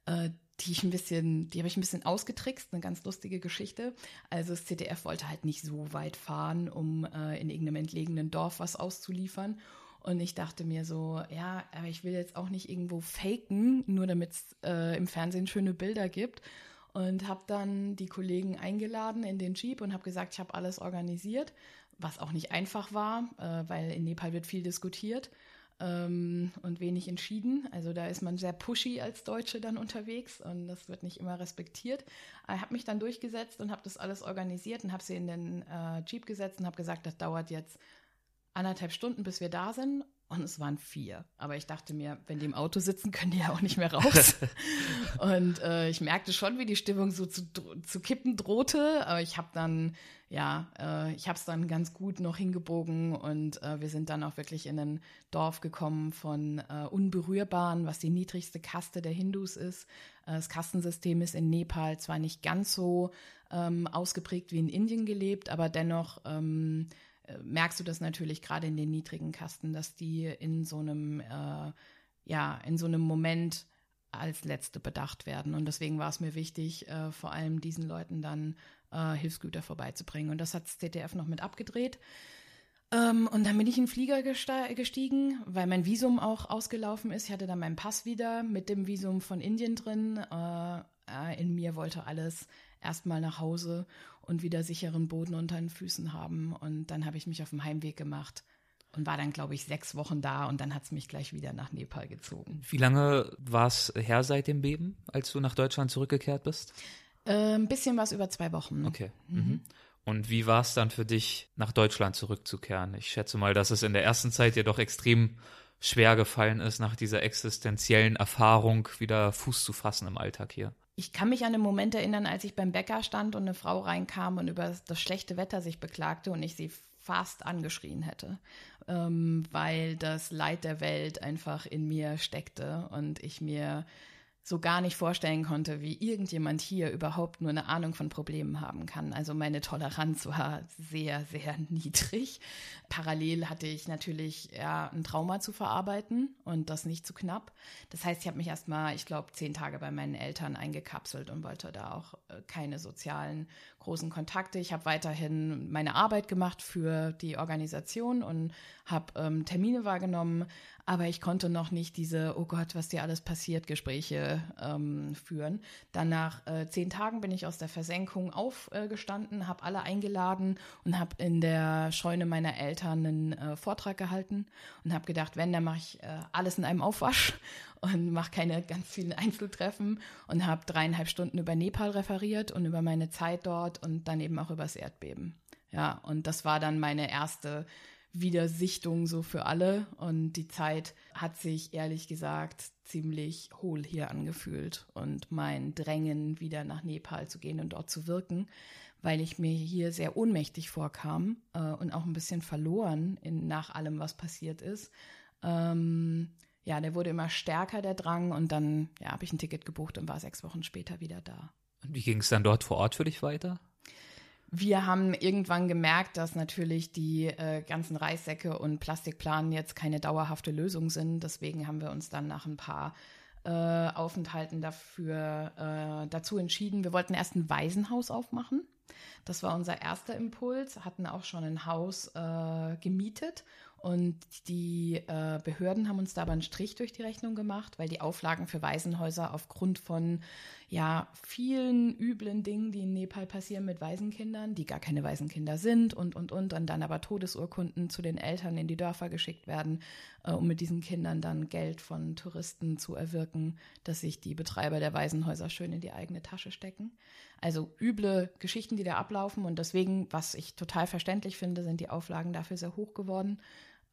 äh, die ich ein bisschen, die habe ich ein bisschen ausgetrickst, eine ganz lustige Geschichte. Also das ZDF wollte halt nicht so weit fahren, um äh, in irgendeinem entlegenen Dorf was auszuliefern. Und ich dachte mir so, ja, aber ich will jetzt auch nicht irgendwo faken, nur damit es äh, im Fernsehen schöne Bilder gibt. Und habe dann die Kollegen eingeladen in den Jeep und habe gesagt, ich habe alles organisiert, was auch nicht einfach war, äh, weil in Nepal wird viel diskutiert ähm, und wenig entschieden. Also da ist man sehr pushy als Deutsche dann unterwegs und das wird nicht immer respektiert. Ich habe mich dann durchgesetzt und habe das alles organisiert und habe sie in den äh, Jeep gesetzt und habe gesagt, das dauert jetzt anderthalb Stunden, bis wir da sind. Und es waren vier. Aber ich dachte mir, wenn die im Auto sitzen, können die ja auch nicht mehr raus. und äh, ich merkte schon, wie die Stimmung so zu, zu kippen drohte. Aber ich habe dann, ja, äh, ich habe es dann ganz gut noch hingebogen. Und äh, wir sind dann auch wirklich in ein Dorf gekommen von äh, Unberührbaren, was die niedrigste Kaste der Hindus ist. Äh, das Kastensystem ist in Nepal zwar nicht ganz so ähm, ausgeprägt wie in Indien gelebt, aber dennoch ähm, äh, merkst du das natürlich gerade in den niedrigen Kasten, dass die in so einem, äh, ja, in so einem Moment als Letzte bedacht werden. Und deswegen war es mir wichtig, äh, vor allem diesen Leuten dann äh, Hilfsgüter vorbeizubringen. Und das hat das ZDF noch mit abgedreht. Ähm, und dann bin ich in den Flieger gestiegen, weil mein Visum auch ausgelaufen ist. Ich hatte dann meinen Pass wieder mit dem Visum von Indien drin. Äh, äh, in mir wollte alles erstmal nach Hause und wieder sicheren Boden unter den Füßen haben. Und dann habe ich mich auf den Heimweg gemacht und war dann, glaube ich, sechs Wochen da und dann hat es mich gleich wieder nach Nepal gezogen. Wie lange war es her seit dem Beben, als du nach Deutschland zurückgekehrt bist? Äh, ein bisschen was über zwei Wochen. Okay. Mhm. mhm. Und wie war es dann für dich, nach Deutschland zurückzukehren? Ich schätze mal, dass es in der ersten Zeit dir doch extrem schwer gefallen ist, nach dieser existenziellen Erfahrung wieder Fuß zu fassen im Alltag hier. Ich kann mich an einen Moment erinnern, als ich beim Bäcker stand und eine Frau reinkam und über das schlechte Wetter sich beklagte und ich sie fast angeschrien hätte, ähm, weil das Leid der Welt einfach in mir steckte und ich mir so gar nicht vorstellen konnte, wie irgendjemand hier überhaupt nur eine Ahnung von Problemen haben kann. Also meine Toleranz war sehr, sehr niedrig. Parallel hatte ich natürlich ja, ein Trauma zu verarbeiten und das nicht zu knapp. Das heißt, ich habe mich erstmal, ich glaube, zehn Tage bei meinen Eltern eingekapselt und wollte da auch äh, keine sozialen großen Kontakte. Ich habe weiterhin meine Arbeit gemacht für die Organisation und habe ähm, Termine wahrgenommen, aber ich konnte noch nicht diese, oh Gott, was dir alles passiert, Gespräche ähm, führen. Dann nach äh, zehn Tagen bin ich aus der Versenkung aufgestanden, äh, habe alle eingeladen und habe in der Scheune meiner Eltern einen äh, Vortrag gehalten und habe gedacht, wenn, dann mache ich äh, alles in einem Aufwasch und mache keine ganz vielen Einflugtreffen und habe dreieinhalb Stunden über Nepal referiert und über meine Zeit dort und dann eben auch über das Erdbeben. Ja, und das war dann meine erste Wiedersichtung so für alle. Und die Zeit hat sich ehrlich gesagt ziemlich hohl hier angefühlt und mein Drängen, wieder nach Nepal zu gehen und dort zu wirken, weil ich mir hier sehr ohnmächtig vorkam äh, und auch ein bisschen verloren in, nach allem, was passiert ist. Ähm, ja, der wurde immer stärker, der Drang, und dann ja, habe ich ein Ticket gebucht und war sechs Wochen später wieder da. Und wie ging es dann dort vor Ort für dich weiter? Wir haben irgendwann gemerkt, dass natürlich die äh, ganzen Reissäcke und Plastikplanen jetzt keine dauerhafte Lösung sind. Deswegen haben wir uns dann nach ein paar äh, Aufenthalten dafür äh, dazu entschieden. Wir wollten erst ein Waisenhaus aufmachen. Das war unser erster Impuls, hatten auch schon ein Haus äh, gemietet und die äh, Behörden haben uns da aber einen Strich durch die Rechnung gemacht, weil die Auflagen für Waisenhäuser aufgrund von ja vielen üblen Dingen, die in Nepal passieren mit Waisenkindern, die gar keine Waisenkinder sind und und und, und dann aber Todesurkunden zu den Eltern in die Dörfer geschickt werden, äh, um mit diesen Kindern dann Geld von Touristen zu erwirken, dass sich die Betreiber der Waisenhäuser schön in die eigene Tasche stecken. Also üble Geschichten, die da ablaufen und deswegen, was ich total verständlich finde, sind die Auflagen dafür sehr hoch geworden.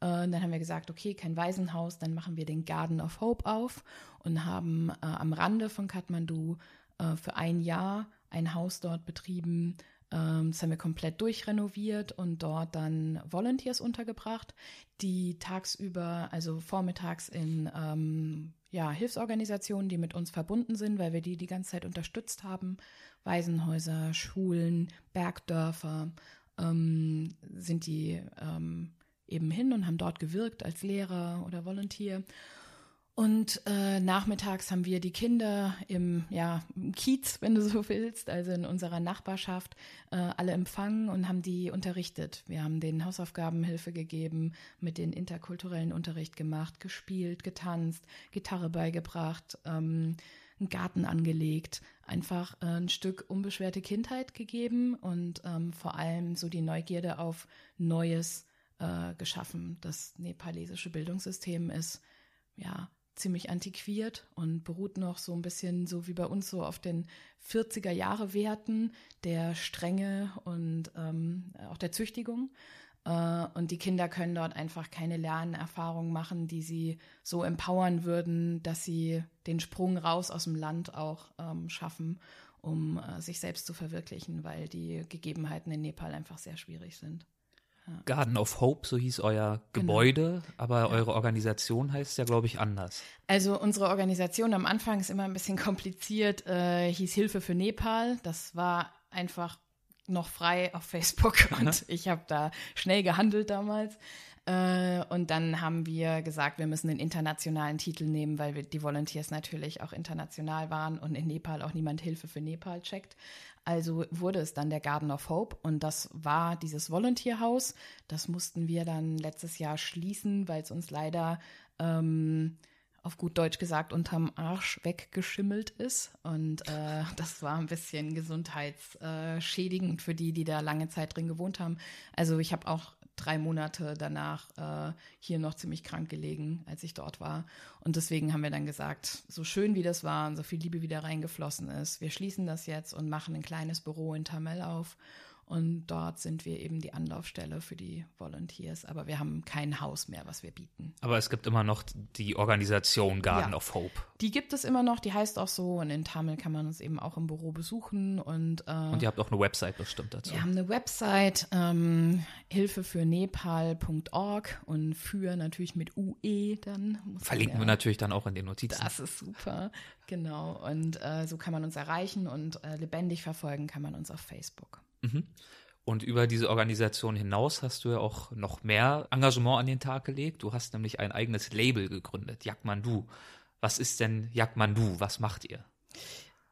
Und dann haben wir gesagt, okay, kein Waisenhaus, dann machen wir den Garden of Hope auf und haben äh, am Rande von Kathmandu äh, für ein Jahr ein Haus dort betrieben. Ähm, das haben wir komplett durchrenoviert und dort dann Volunteers untergebracht, die tagsüber, also vormittags in ähm, ja, Hilfsorganisationen, die mit uns verbunden sind, weil wir die die ganze Zeit unterstützt haben, Waisenhäuser, Schulen, Bergdörfer, ähm, sind die ähm, eben hin und haben dort gewirkt als Lehrer oder Volunteer. Und äh, nachmittags haben wir die Kinder im, ja, im Kiez, wenn du so willst, also in unserer Nachbarschaft, äh, alle empfangen und haben die unterrichtet. Wir haben denen Hausaufgabenhilfe gegeben, mit den interkulturellen Unterricht gemacht, gespielt, getanzt, Gitarre beigebracht, ähm, einen Garten angelegt, einfach äh, ein Stück unbeschwerte Kindheit gegeben und ähm, vor allem so die Neugierde auf Neues äh, geschaffen. Das nepalesische Bildungssystem ist ja ziemlich antiquiert und beruht noch so ein bisschen so wie bei uns so auf den 40er Jahre Werten der Strenge und ähm, auch der Züchtigung. Äh, und die Kinder können dort einfach keine Lernerfahrung machen, die sie so empowern würden, dass sie den Sprung raus aus dem Land auch ähm, schaffen, um äh, sich selbst zu verwirklichen, weil die Gegebenheiten in Nepal einfach sehr schwierig sind. Garden of Hope, so hieß euer genau. Gebäude, genau. aber ja. eure Organisation heißt ja, glaube ich, anders. Also unsere Organisation am Anfang ist immer ein bisschen kompliziert, äh, hieß Hilfe für Nepal. Das war einfach noch frei auf Facebook und ich habe da schnell gehandelt damals. Äh, und dann haben wir gesagt, wir müssen einen internationalen Titel nehmen, weil wir, die Volunteers natürlich auch international waren und in Nepal auch niemand Hilfe für Nepal checkt. Also wurde es dann der Garden of Hope und das war dieses Volunteerhaus. Das mussten wir dann letztes Jahr schließen, weil es uns leider ähm, auf gut Deutsch gesagt unterm Arsch weggeschimmelt ist. Und äh, das war ein bisschen gesundheitsschädigend für die, die da lange Zeit drin gewohnt haben. Also ich habe auch drei Monate danach äh, hier noch ziemlich krank gelegen, als ich dort war. Und deswegen haben wir dann gesagt, so schön wie das war und so viel Liebe wieder reingeflossen ist, wir schließen das jetzt und machen ein kleines Büro in Tamel auf und dort sind wir eben die Anlaufstelle für die Volunteers. Aber wir haben kein Haus mehr, was wir bieten. Aber es gibt immer noch die Organisation Garden ja, of Hope. Die gibt es immer noch, die heißt auch so. Und in Tamil kann man uns eben auch im Büro besuchen. Und, äh, und ihr habt auch eine Website bestimmt dazu. Wir haben eine Website, ähm, hilfefürnepal.org und für natürlich mit UE dann. Verlinken wir natürlich dann auch in den Notizen. Das ist super. Genau. Und äh, so kann man uns erreichen und äh, lebendig verfolgen kann man uns auf Facebook. Mhm. Und über diese Organisation hinaus hast du ja auch noch mehr Engagement an den Tag gelegt. Du hast nämlich ein eigenes Label gegründet, Yakmandu. Was ist denn Yakmandu? Was macht ihr?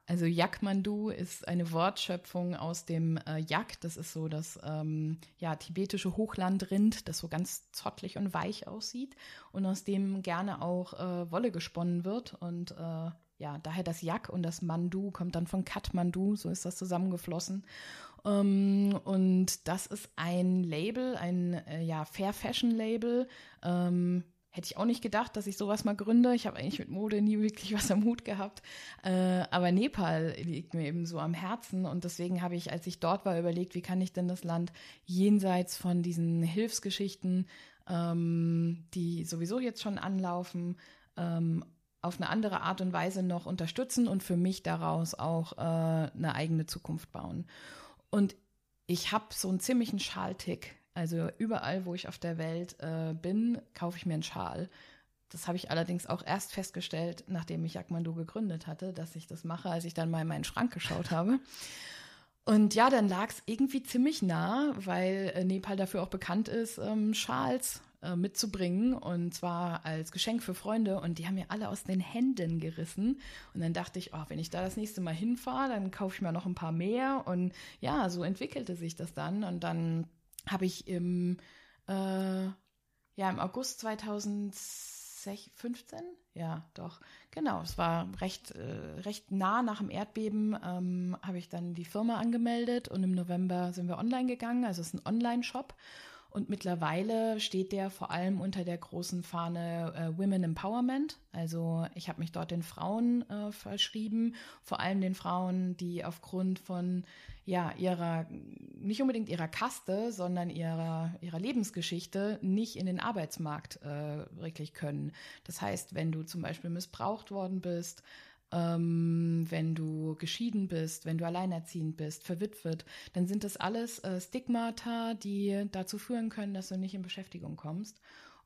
Also Yakmandu ist eine Wortschöpfung aus dem äh, Yak. Das ist so das ähm, ja, tibetische Hochlandrind, das so ganz zottlig und weich aussieht und aus dem gerne auch äh, Wolle gesponnen wird. Und äh, ja, daher das Yak und das Mandu kommt dann von Kathmandu, so ist das zusammengeflossen. Ähm, und das ist ein Label, ein äh, ja, Fair Fashion Label. Ähm, Hätte ich auch nicht gedacht, dass ich sowas mal gründe. Ich habe eigentlich mit Mode nie wirklich was am Hut gehabt. Äh, aber Nepal liegt mir eben so am Herzen. Und deswegen habe ich, als ich dort war, überlegt, wie kann ich denn das Land jenseits von diesen Hilfsgeschichten, ähm, die sowieso jetzt schon anlaufen, ähm, auf eine andere Art und Weise noch unterstützen und für mich daraus auch äh, eine eigene Zukunft bauen. Und ich habe so einen ziemlichen Schaltick also überall, wo ich auf der Welt äh, bin, kaufe ich mir einen Schal. Das habe ich allerdings auch erst festgestellt, nachdem ich Jagdmando gegründet hatte, dass ich das mache, als ich dann mal in meinen Schrank geschaut habe. Und ja, dann lag es irgendwie ziemlich nah, weil äh, Nepal dafür auch bekannt ist, ähm, Schals äh, mitzubringen. Und zwar als Geschenk für Freunde. Und die haben mir alle aus den Händen gerissen. Und dann dachte ich, oh, wenn ich da das nächste Mal hinfahre, dann kaufe ich mir noch ein paar mehr. Und ja, so entwickelte sich das dann. Und dann habe ich im, äh, ja, im August 2015, ja, doch, genau, es war recht, äh, recht nah nach dem Erdbeben, ähm, habe ich dann die Firma angemeldet. Und im November sind wir online gegangen, also es ist ein Online-Shop und mittlerweile steht der vor allem unter der großen Fahne äh, Women Empowerment. Also ich habe mich dort den Frauen äh, verschrieben, vor allem den Frauen, die aufgrund von ja, ihrer, nicht unbedingt ihrer Kaste, sondern ihrer, ihrer Lebensgeschichte nicht in den Arbeitsmarkt äh, wirklich können. Das heißt, wenn du zum Beispiel missbraucht worden bist, ähm, wenn du geschieden bist, wenn du alleinerziehend bist, verwitwet, dann sind das alles äh, Stigmata, die dazu führen können, dass du nicht in Beschäftigung kommst.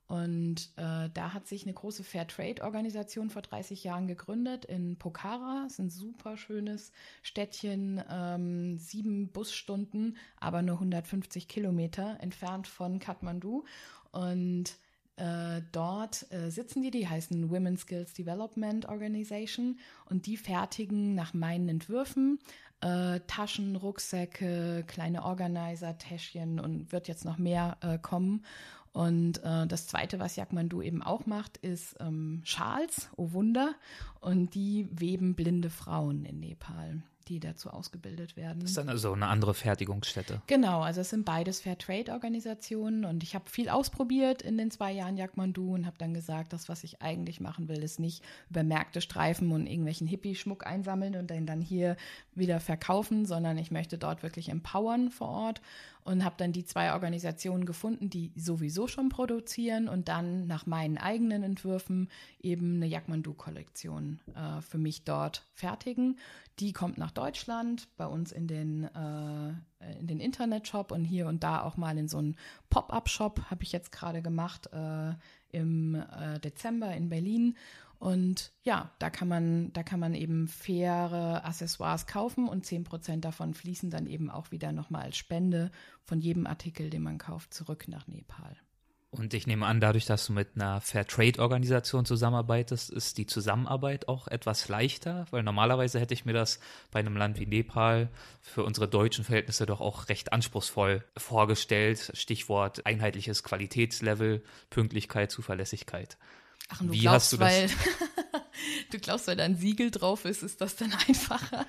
Und äh, da hat sich eine große Fairtrade-Organisation vor 30 Jahren gegründet in Pokhara. Das ist ein super schönes Städtchen, ähm, sieben Busstunden, aber nur 150 Kilometer entfernt von Kathmandu. Und äh, dort äh, sitzen die, die heißen Women's Skills Development Organization und die fertigen nach meinen Entwürfen äh, Taschen, Rucksäcke, kleine Organizer, Täschchen und wird jetzt noch mehr äh, kommen. Und äh, das Zweite, was Jagdmandu eben auch macht, ist ähm, Schals, oh Wunder. Und die weben blinde Frauen in Nepal die dazu ausgebildet werden. Das ist dann also eine andere Fertigungsstätte. Genau, also es sind beides Fairtrade-Organisationen und ich habe viel ausprobiert in den zwei Jahren Jagdmandu und habe dann gesagt, das, was ich eigentlich machen will, ist nicht über Märkte streifen und irgendwelchen Hippie-Schmuck einsammeln und den dann hier wieder verkaufen, sondern ich möchte dort wirklich empowern vor Ort und habe dann die zwei Organisationen gefunden, die sowieso schon produzieren und dann nach meinen eigenen Entwürfen eben eine Jagdmandu-Kollektion äh, für mich dort fertigen. Die kommt nach Deutschland, bei uns in den, äh, in den Internetshop und hier und da auch mal in so einen Pop-up-Shop, habe ich jetzt gerade gemacht äh, im äh, Dezember in Berlin. Und ja, da kann man, da kann man eben faire Accessoires kaufen und 10% davon fließen dann eben auch wieder nochmal als Spende von jedem Artikel, den man kauft, zurück nach Nepal. Und ich nehme an, dadurch, dass du mit einer Fairtrade-Organisation zusammenarbeitest, ist die Zusammenarbeit auch etwas leichter, weil normalerweise hätte ich mir das bei einem Land wie Nepal für unsere deutschen Verhältnisse doch auch recht anspruchsvoll vorgestellt. Stichwort einheitliches Qualitätslevel, Pünktlichkeit, Zuverlässigkeit. Ach, du Wie glaubst, hast du das? Weil, du glaubst, weil da ein Siegel drauf ist, ist das dann einfacher?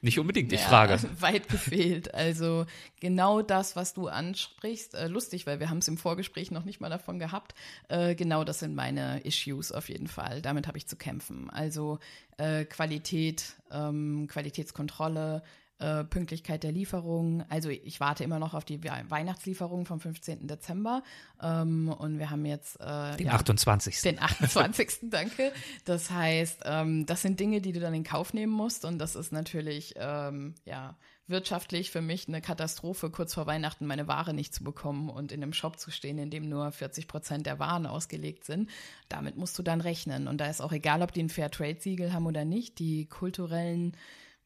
Nicht unbedingt, ich ja, frage. Weit gefehlt. Also genau das, was du ansprichst, äh, lustig, weil wir haben es im Vorgespräch noch nicht mal davon gehabt. Äh, genau das sind meine Issues auf jeden Fall. Damit habe ich zu kämpfen. Also äh, Qualität, ähm, Qualitätskontrolle, äh, Pünktlichkeit der Lieferung. Also ich warte immer noch auf die Weihnachtslieferung vom 15. Dezember. Ähm, und wir haben jetzt äh, den ja, 28. Den 28. danke. Das heißt, ähm, das sind Dinge, die du dann in Kauf nehmen musst. Und das ist natürlich ähm, ja wirtschaftlich für mich eine Katastrophe, kurz vor Weihnachten meine Ware nicht zu bekommen und in einem Shop zu stehen, in dem nur 40 Prozent der Waren ausgelegt sind. Damit musst du dann rechnen. Und da ist auch egal, ob die ein Fairtrade-Siegel haben oder nicht, die kulturellen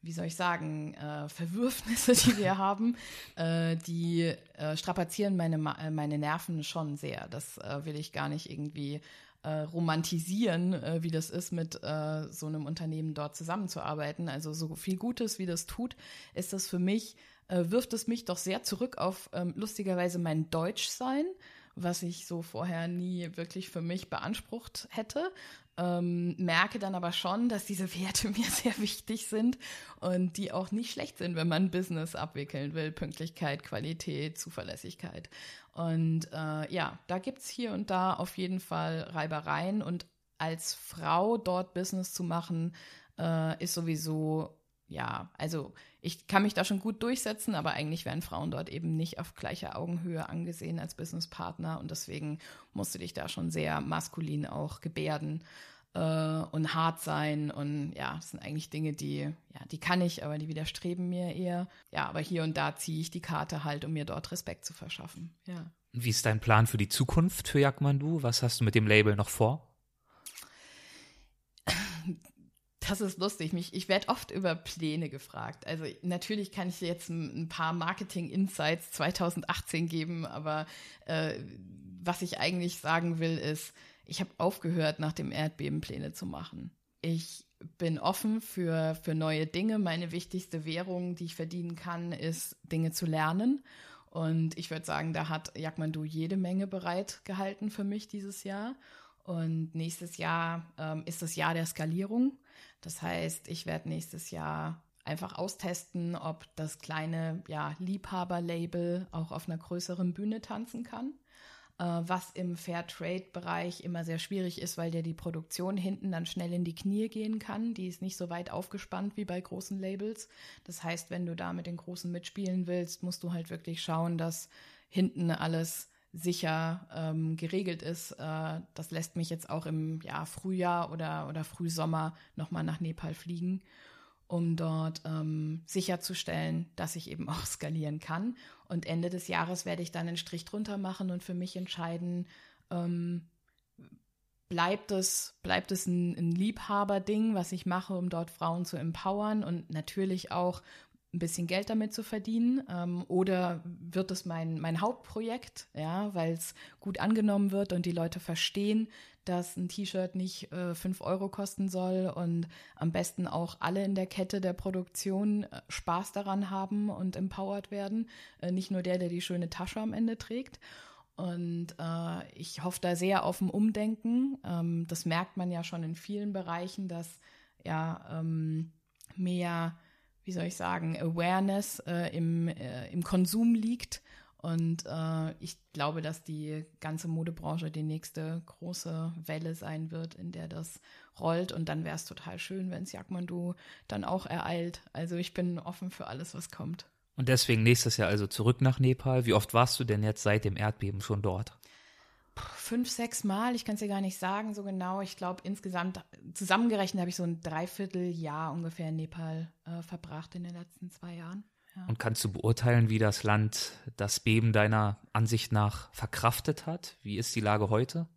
wie soll ich sagen, äh, Verwürfnisse, die wir haben, äh, die äh, strapazieren meine, äh, meine Nerven schon sehr. Das äh, will ich gar nicht irgendwie äh, romantisieren, wie das ist, mit so einem Unternehmen dort zusammenzuarbeiten. Also so viel Gutes, wie das tut, ist das für mich, wirft es mich doch sehr zurück auf ähm, lustigerweise mein Deutschsein was ich so vorher nie wirklich für mich beansprucht hätte. Ähm, merke dann aber schon, dass diese Werte mir sehr wichtig sind und die auch nicht schlecht sind, wenn man Business abwickeln will. Pünktlichkeit, Qualität, Zuverlässigkeit. Und äh, ja, da gibt's hier und da auf jeden Fall Reibereien und als Frau dort Business zu machen, äh, ist sowieso, ja, also ich kann mich da schon gut durchsetzen, aber eigentlich werden Frauen dort eben nicht auf gleicher Augenhöhe angesehen als Businesspartner und deswegen musst du dich da schon sehr maskulin auch gebärden äh, und hart sein und ja, das sind eigentlich Dinge, die, ja, die kann ich, aber die widerstreben mir eher. Ja, aber hier und da ziehe ich die Karte halt, um mir dort Respekt zu verschaffen, ja. Wie ist dein Plan für die Zukunft für Jagdmandu? Was hast du mit dem Label noch vor? Das ist lustig. Mich, ich werde oft über Pläne gefragt. Also natürlich kann ich jetzt ein, paar Marketing-Insights 2018 geben, aber äh, was ich eigentlich sagen will, ist, ich habe aufgehört, nach dem Erdbeben Pläne zu machen. Ich bin offen für, für neue Dinge. Meine wichtigste Währung, die ich verdienen kann, ist Dinge zu lernen. Und ich würde sagen, da hat Jagmandu jede Menge bereit gehalten für mich dieses Jahr. Und nächstes Jahr ähm, ist das Jahr der Skalierung. Das heißt, ich werde nächstes Jahr einfach austesten, ob das kleine ja, Liebhaber-Label auch auf einer größeren Bühne tanzen kann. Äh, was im Fairtrade-Bereich immer sehr schwierig ist, weil dir die Produktion hinten dann schnell in die Knie gehen kann. Die ist nicht so weit aufgespannt wie bei großen Labels. Das heißt, wenn du da mit den Großen mitspielen willst, musst du halt wirklich schauen, dass hinten alles sicher ähm, geregelt ist. Äh, das lässt mich jetzt auch im ja, Frühjahr oder, oder Frühsommer nochmal nach Nepal fliegen, um dort ähm, sicherzustellen, dass ich eben auch skalieren kann. Und Ende des Jahres werde ich dann einen Strich drunter machen und für mich entscheiden, ähm, bleibt es, bleibt es ein, ein Liebhaberding, was ich mache, um dort Frauen zu empowern und natürlich auch, ein bisschen Geld damit zu verdienen? Ähm, oder wird es mein, mein Hauptprojekt, ja, weil es gut angenommen wird und die Leute verstehen, dass ein T-Shirt nicht äh, 5 Euro kosten soll und am besten auch alle in der Kette der Produktion äh, Spaß daran haben und empowered werden. Äh, nicht nur der, der die schöne Tasche am Ende trägt. Und äh, ich hoffe da sehr auf ein Umdenken. Ähm, das merkt man ja schon in vielen Bereichen, dass ja ähm, mehr wie soll ich sagen, Awareness äh, im, äh, im Konsum liegt. Und äh, ich glaube, dass die ganze Modebranche die nächste große Welle sein wird, in der das rollt. Und dann wäre es total schön, wenn es Jagdmandu dann auch ereilt. Also ich bin offen für alles, was kommt. Und deswegen nächstes Jahr also zurück nach Nepal. Wie oft warst du denn jetzt seit dem Erdbeben schon dort? Fünf, sechs Mal, ich kann es dir gar nicht sagen so genau. Ich glaube, insgesamt zusammengerechnet habe ich so ein Dreivierteljahr ungefähr in Nepal äh, verbracht in den letzten zwei Jahren. Ja. Und kannst du beurteilen, wie das Land das Beben deiner Ansicht nach verkraftet hat? Wie ist die Lage heute?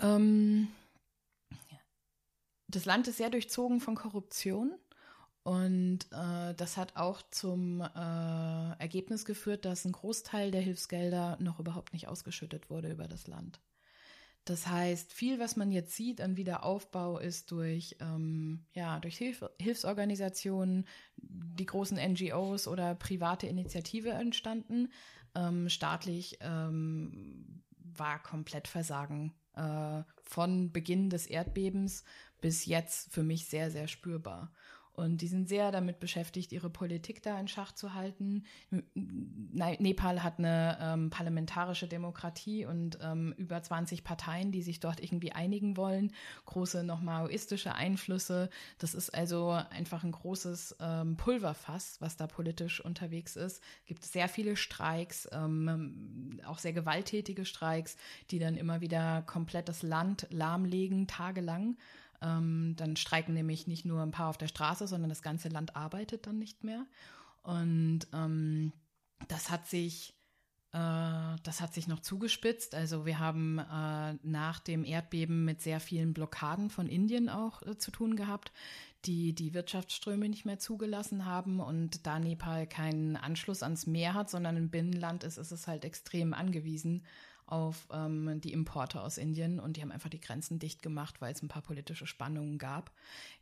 Ähm, das Land ist sehr durchzogen von Korruption. Und äh, das hat auch zum äh, Ergebnis geführt, dass ein Großteil der Hilfsgelder noch überhaupt nicht ausgeschüttet wurde über das Land. Das heißt, viel, was man jetzt sieht an Wiederaufbau, ist durch, ähm, ja, durch Hilf Hilfsorganisationen, die großen NGOs oder private Initiative entstanden. Ähm, staatlich ähm, war komplett Versagen äh, von Beginn des Erdbebens bis jetzt für mich sehr, sehr spürbar. Und die sind sehr damit beschäftigt, ihre Politik da in Schach zu halten. Nepal hat eine ähm, parlamentarische Demokratie und ähm, über 20 Parteien, die sich dort irgendwie einigen wollen. Große noch maoistische Einflüsse. Das ist also einfach ein großes ähm, Pulverfass, was da politisch unterwegs ist. Gibt sehr viele Streiks, ähm, auch sehr gewalttätige Streiks, die dann immer wieder komplett das Land lahmlegen, tagelang. Ähm, dann streiken nämlich nicht nur ein paar auf der Straße, sondern das ganze Land arbeitet dann nicht mehr. Und ähm, das hat sich äh, das hat sich noch zugespitzt. Also wir haben äh, nach dem Erdbeben mit sehr vielen Blockaden von Indien auch äh, zu tun gehabt, die die Wirtschaftsströme nicht mehr zugelassen haben. Und da Nepal keinen Anschluss ans Meer hat, sondern ein Binnenland ist, ist es halt extrem angewiesen auf ähm, die Importe aus Indien und die haben einfach die Grenzen dicht gemacht, weil es ein paar politische Spannungen gab.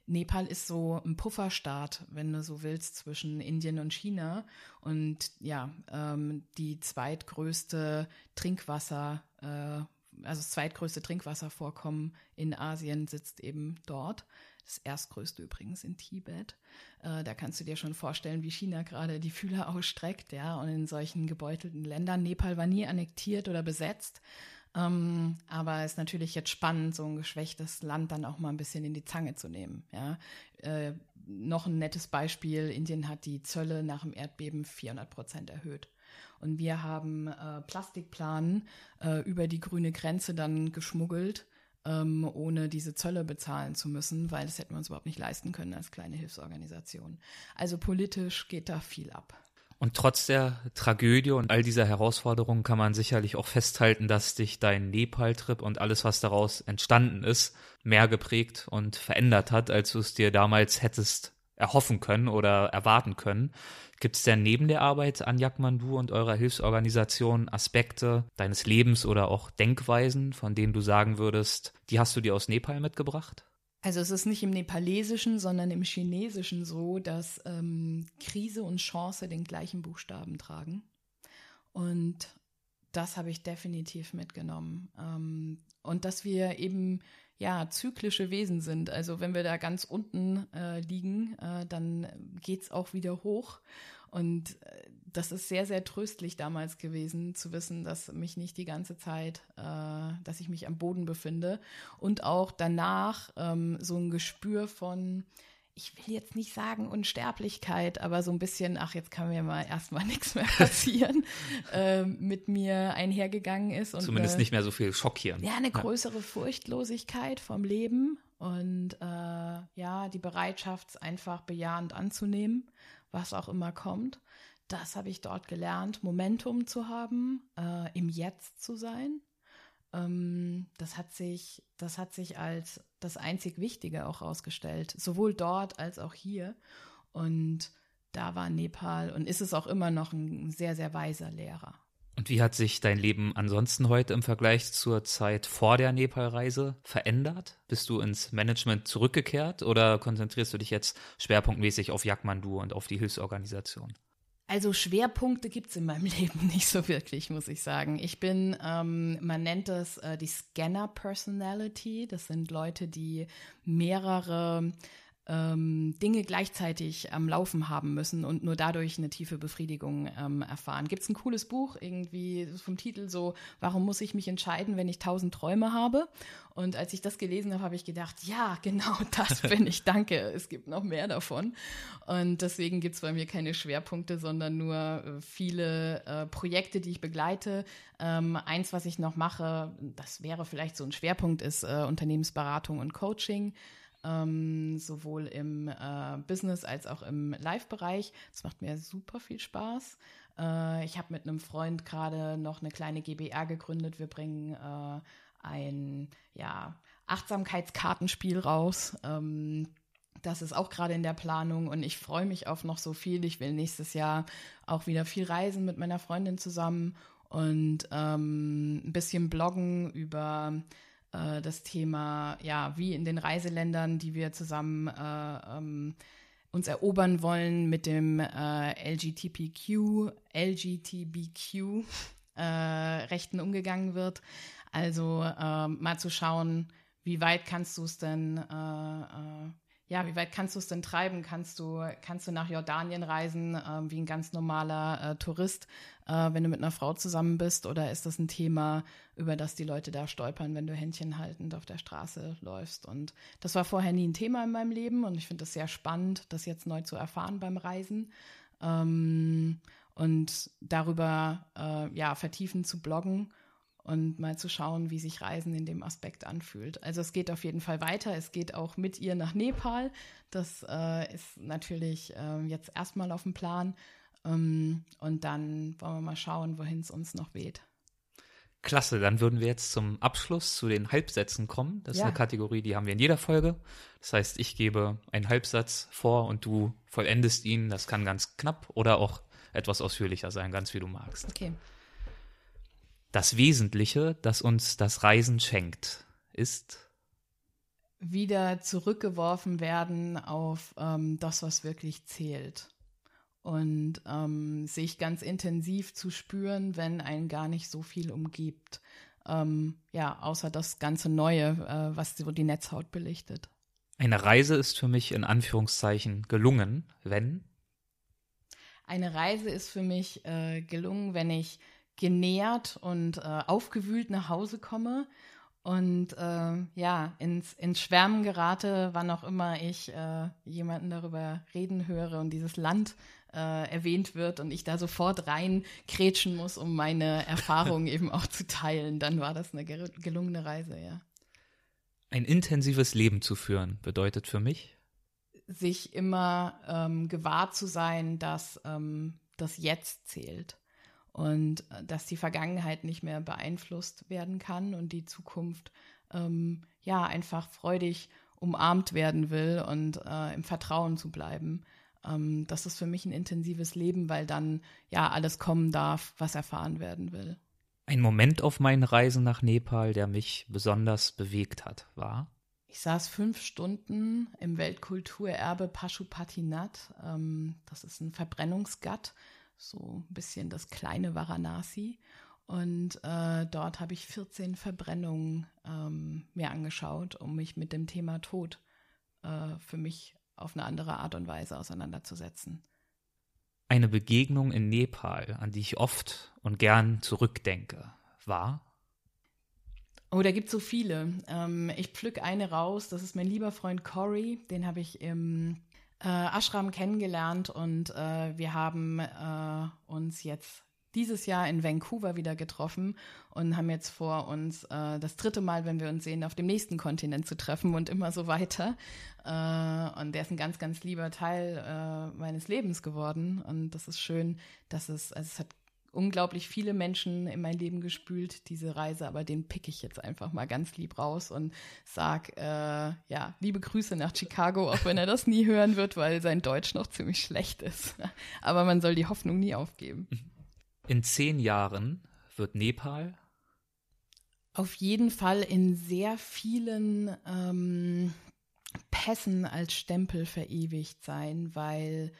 Nepal ist so ein Pufferstaat, wenn du so willst, zwischen Indien und China und ja, ähm, die zweitgrößte Trinkwasser äh, also das zweitgrößte Trinkwasservorkommen in Asien sitzt eben dort. Das erstgrößte übrigens in Tibet. Äh, da kannst du dir schon vorstellen, wie China gerade die Fühler ausstreckt, ja, und in solchen gebeutelten Ländern. Nepal war nie annektiert oder besetzt. Ähm, aber es ist natürlich jetzt spannend, so ein geschwächtes Land dann auch mal ein bisschen in die Zange zu nehmen. Ja. Äh, noch ein nettes Beispiel, Indien hat die Zölle nach dem Erdbeben 400 Prozent erhöht. Und wir haben äh, Plastikplanen äh, über die grüne Grenze dann geschmuggelt, ähm, ohne diese Zölle bezahlen zu müssen, weil das hätten wir uns überhaupt nicht leisten können als kleine Hilfsorganisation. Also politisch geht da viel ab. Und trotz der Tragödie und all dieser Herausforderungen kann man sicherlich auch festhalten, dass dich dein Nepal-Trip und alles, was daraus entstanden ist, mehr geprägt und verändert hat, als du es dir damals hättest erhoffen können oder erwarten können. Gibt es denn neben der Arbeit an Jagdmandu und eurer Hilfsorganisation Aspekte deines Lebens oder auch Denkweisen, von denen du sagen würdest, die hast du dir aus Nepal mitgebracht? Also es ist nicht im Nepalesischen, sondern im Chinesischen so, dass ähm, Krise und Chance den gleichen Buchstaben tragen. Und das habe ich definitiv mitgenommen. Ähm, und dass wir eben ja zyklische Wesen sind. Also wenn wir da ganz unten äh, liegen, äh, dann geht's auch wieder hoch. Und äh, das ist sehr, sehr tröstlich damals gewesen, zu wissen, dass mich nicht die ganze Zeit, äh, dass ich mich am Boden befinde. Und auch danach ähm, so ein Gespür von, ich will jetzt nicht sagen Unsterblichkeit, aber so ein bisschen, ach, jetzt kann mir mal erstmal nichts mehr passieren, äh, mit mir einhergegangen ist. Und Zumindest eine, nicht mehr so viel schockieren. Ja, eine größere ja. Furchtlosigkeit vom Leben und äh, ja, die Bereitschaft, es einfach bejahend anzunehmen was auch immer kommt. Das habe ich dort gelernt, Momentum zu haben, äh, im Jetzt zu sein. Ähm, das hat sich, das hat sich als das einzig Wichtige auch herausgestellt, sowohl dort als auch hier. Und da war Nepal und ist es auch immer noch ein sehr, sehr weiser Lehrer. Und wie hat sich dein Leben ansonsten heute im Vergleich zur Zeit vor der Nepal-Reise verändert? Bist du ins Management zurückgekehrt oder konzentrierst du dich jetzt schwerpunktmäßig auf Jagdmandu und auf die Hilfsorganisation? Also Schwerpunkte gibt es in meinem Leben nicht so wirklich, muss ich sagen. Ich bin, ähm, man nennt das äh, die Scanner-Personality. Das sind Leute, die mehrere ähm, Dinge gleichzeitig am Laufen haben müssen und nur dadurch eine tiefe Befriedigung ähm, erfahren. Gibt es ein cooles Buch, irgendwie vom Titel so, warum muss ich mich entscheiden, wenn ich tausend Träume habe? Und als ich das gelesen habe, habe ich gedacht, ja, genau das bin ich, danke, es gibt noch mehr davon. Und deswegen gibt es bei mir keine Schwerpunkte, sondern nur äh, viele äh, Projekte, die ich begleite. Ähm, eins, was ich noch mache, das wäre vielleicht so ein Schwerpunkt, ist äh, Unternehmensberatung und Coaching ähm, sowohl im äh, Business als auch im Live-Bereich. Das macht mir super viel Spaß. Äh, ich habe mit einem Freund gerade noch eine kleine GBR gegründet. Wir bringen äh, ein ja, Achtsamkeitskartenspiel raus. Ähm, das ist auch gerade in der Planung und ich freue mich auf noch so viel. Ich will nächstes Jahr auch wieder viel reisen mit meiner Freundin zusammen und ähm, ein bisschen bloggen über äh, das Thema, ja, wie in den Reiseländern, die wir zusammen äh, ähm, uns erobern wollen mit dem äh, LGTBQ, LGTBQ äh, Rechten umgegangen wird. Also äh, mal zu schauen, wie weit kannst du es denn äh, äh, ja, wie weit kannst du es denn treiben? Kannst du, kannst du nach Jordanien reisen äh, wie ein ganz normaler äh, Tourist, äh, wenn du mit einer Frau zusammen bist? Oder ist das ein Thema, über das die Leute da stolpern, wenn du Händchen haltend auf der Straße läufst? Und das war vorher nie ein Thema in meinem Leben und ich finde es sehr spannend, das jetzt neu zu erfahren beim Reisen. Ähm, und darüber äh, ja vertiefen zu bloggen und mal zu schauen, wie sich Reisen in dem Aspekt anfühlt. Also es geht auf jeden Fall weiter. Es geht auch mit ihr nach Nepal. Das äh, ist natürlich äh, jetzt erstmal auf dem Plan. Ähm, und dann wollen wir mal schauen, wohin es uns noch weht. Klasse, dann würden wir jetzt zum Abschluss zu den Halbsätzen kommen. Das ja. ist eine Kategorie, die haben wir in jeder Folge. Das heißt, ich gebe einen Halbsatz vor und du vollendest ihn. Das kann ganz knapp oder auch etwas ausführlicher sein, ganz wie du magst. Okay. Das Wesentliche, das uns das Reisen schenkt, ist wieder zurückgeworfen werden auf ähm, das, was wirklich zählt. Und ähm, sich ganz intensiv zu spüren, wenn einen gar nicht so viel umgibt. ähm, ja, außer das ganze Neue, äh, was so die Netzhaut belichtet. Eine Reise ist für mich in Anführungszeichen gelungen, wenn? Eine Reise ist für mich äh, gelungen, wenn ich genährt und äh, aufgewühlt nach Hause komme und äh, ja, ins, ins Schwärmen gerate, wann auch immer ich äh, jemanden darüber reden höre und dieses Land äh, erwähnt wird und ich da sofort rein kretschen muss, um meine Erfahrungen eben auch zu teilen, dann war das eine gelungene Reise, ja. Ein intensives Leben zu führen bedeutet für mich? Sich immer ähm, gewahr zu sein, dass ähm, das Jetzt zählt und äh, dass die Vergangenheit nicht mehr beeinflusst werden kann und die Zukunft ähm, ja einfach freudig umarmt werden will und äh, im Vertrauen zu bleiben. Ähm, das ist für mich ein intensives Leben, weil dann ja alles kommen darf, was erfahren werden will. Ein Moment auf meinen Reisen nach Nepal, der mich besonders bewegt hat, war? Ich saß fünf Stunden im Weltkulturerbe Pashupatinath. Ähm, das ist ein Verbrennungsgatt so ein bisschen das kleine Varanasi. Und äh, dort habe ich 14 Verbrennungen ähm, mir angeschaut, um mich mit dem Thema Tod äh, für mich auf eine andere Art und Weise auseinanderzusetzen. Eine Begegnung in Nepal, an die ich oft und gern zurückdenke, war? Oh, da gibt es so viele. Ähm, ich pflück eine raus, das ist mein lieber Freund Cory, den habe ich im äh, Ashram kennengelernt und äh, wir haben äh, uns jetzt dieses Jahr in Vancouver wieder getroffen und haben jetzt vor, uns äh, das dritte Mal, wenn wir uns sehen, auf dem nächsten Kontinent zu treffen und immer so weiter. Äh, und der ist ein ganz, ganz lieber Teil äh, meines Lebens geworden. Und das ist schön, dass es, also es hat unglaublich viele Menschen in mein Leben gespült, diese Reise, aber den pick ich jetzt einfach mal ganz lieb raus und sag, äh, ja, liebe Grüße nach Chicago, auch wenn er das nie hören wird, weil sein Deutsch noch ziemlich schlecht ist. Aber man soll die Hoffnung nie aufgeben. In zehn Jahren wird Nepal auf jeden Fall in sehr vielen ähm, Pässen als Stempel verewigt sein, weil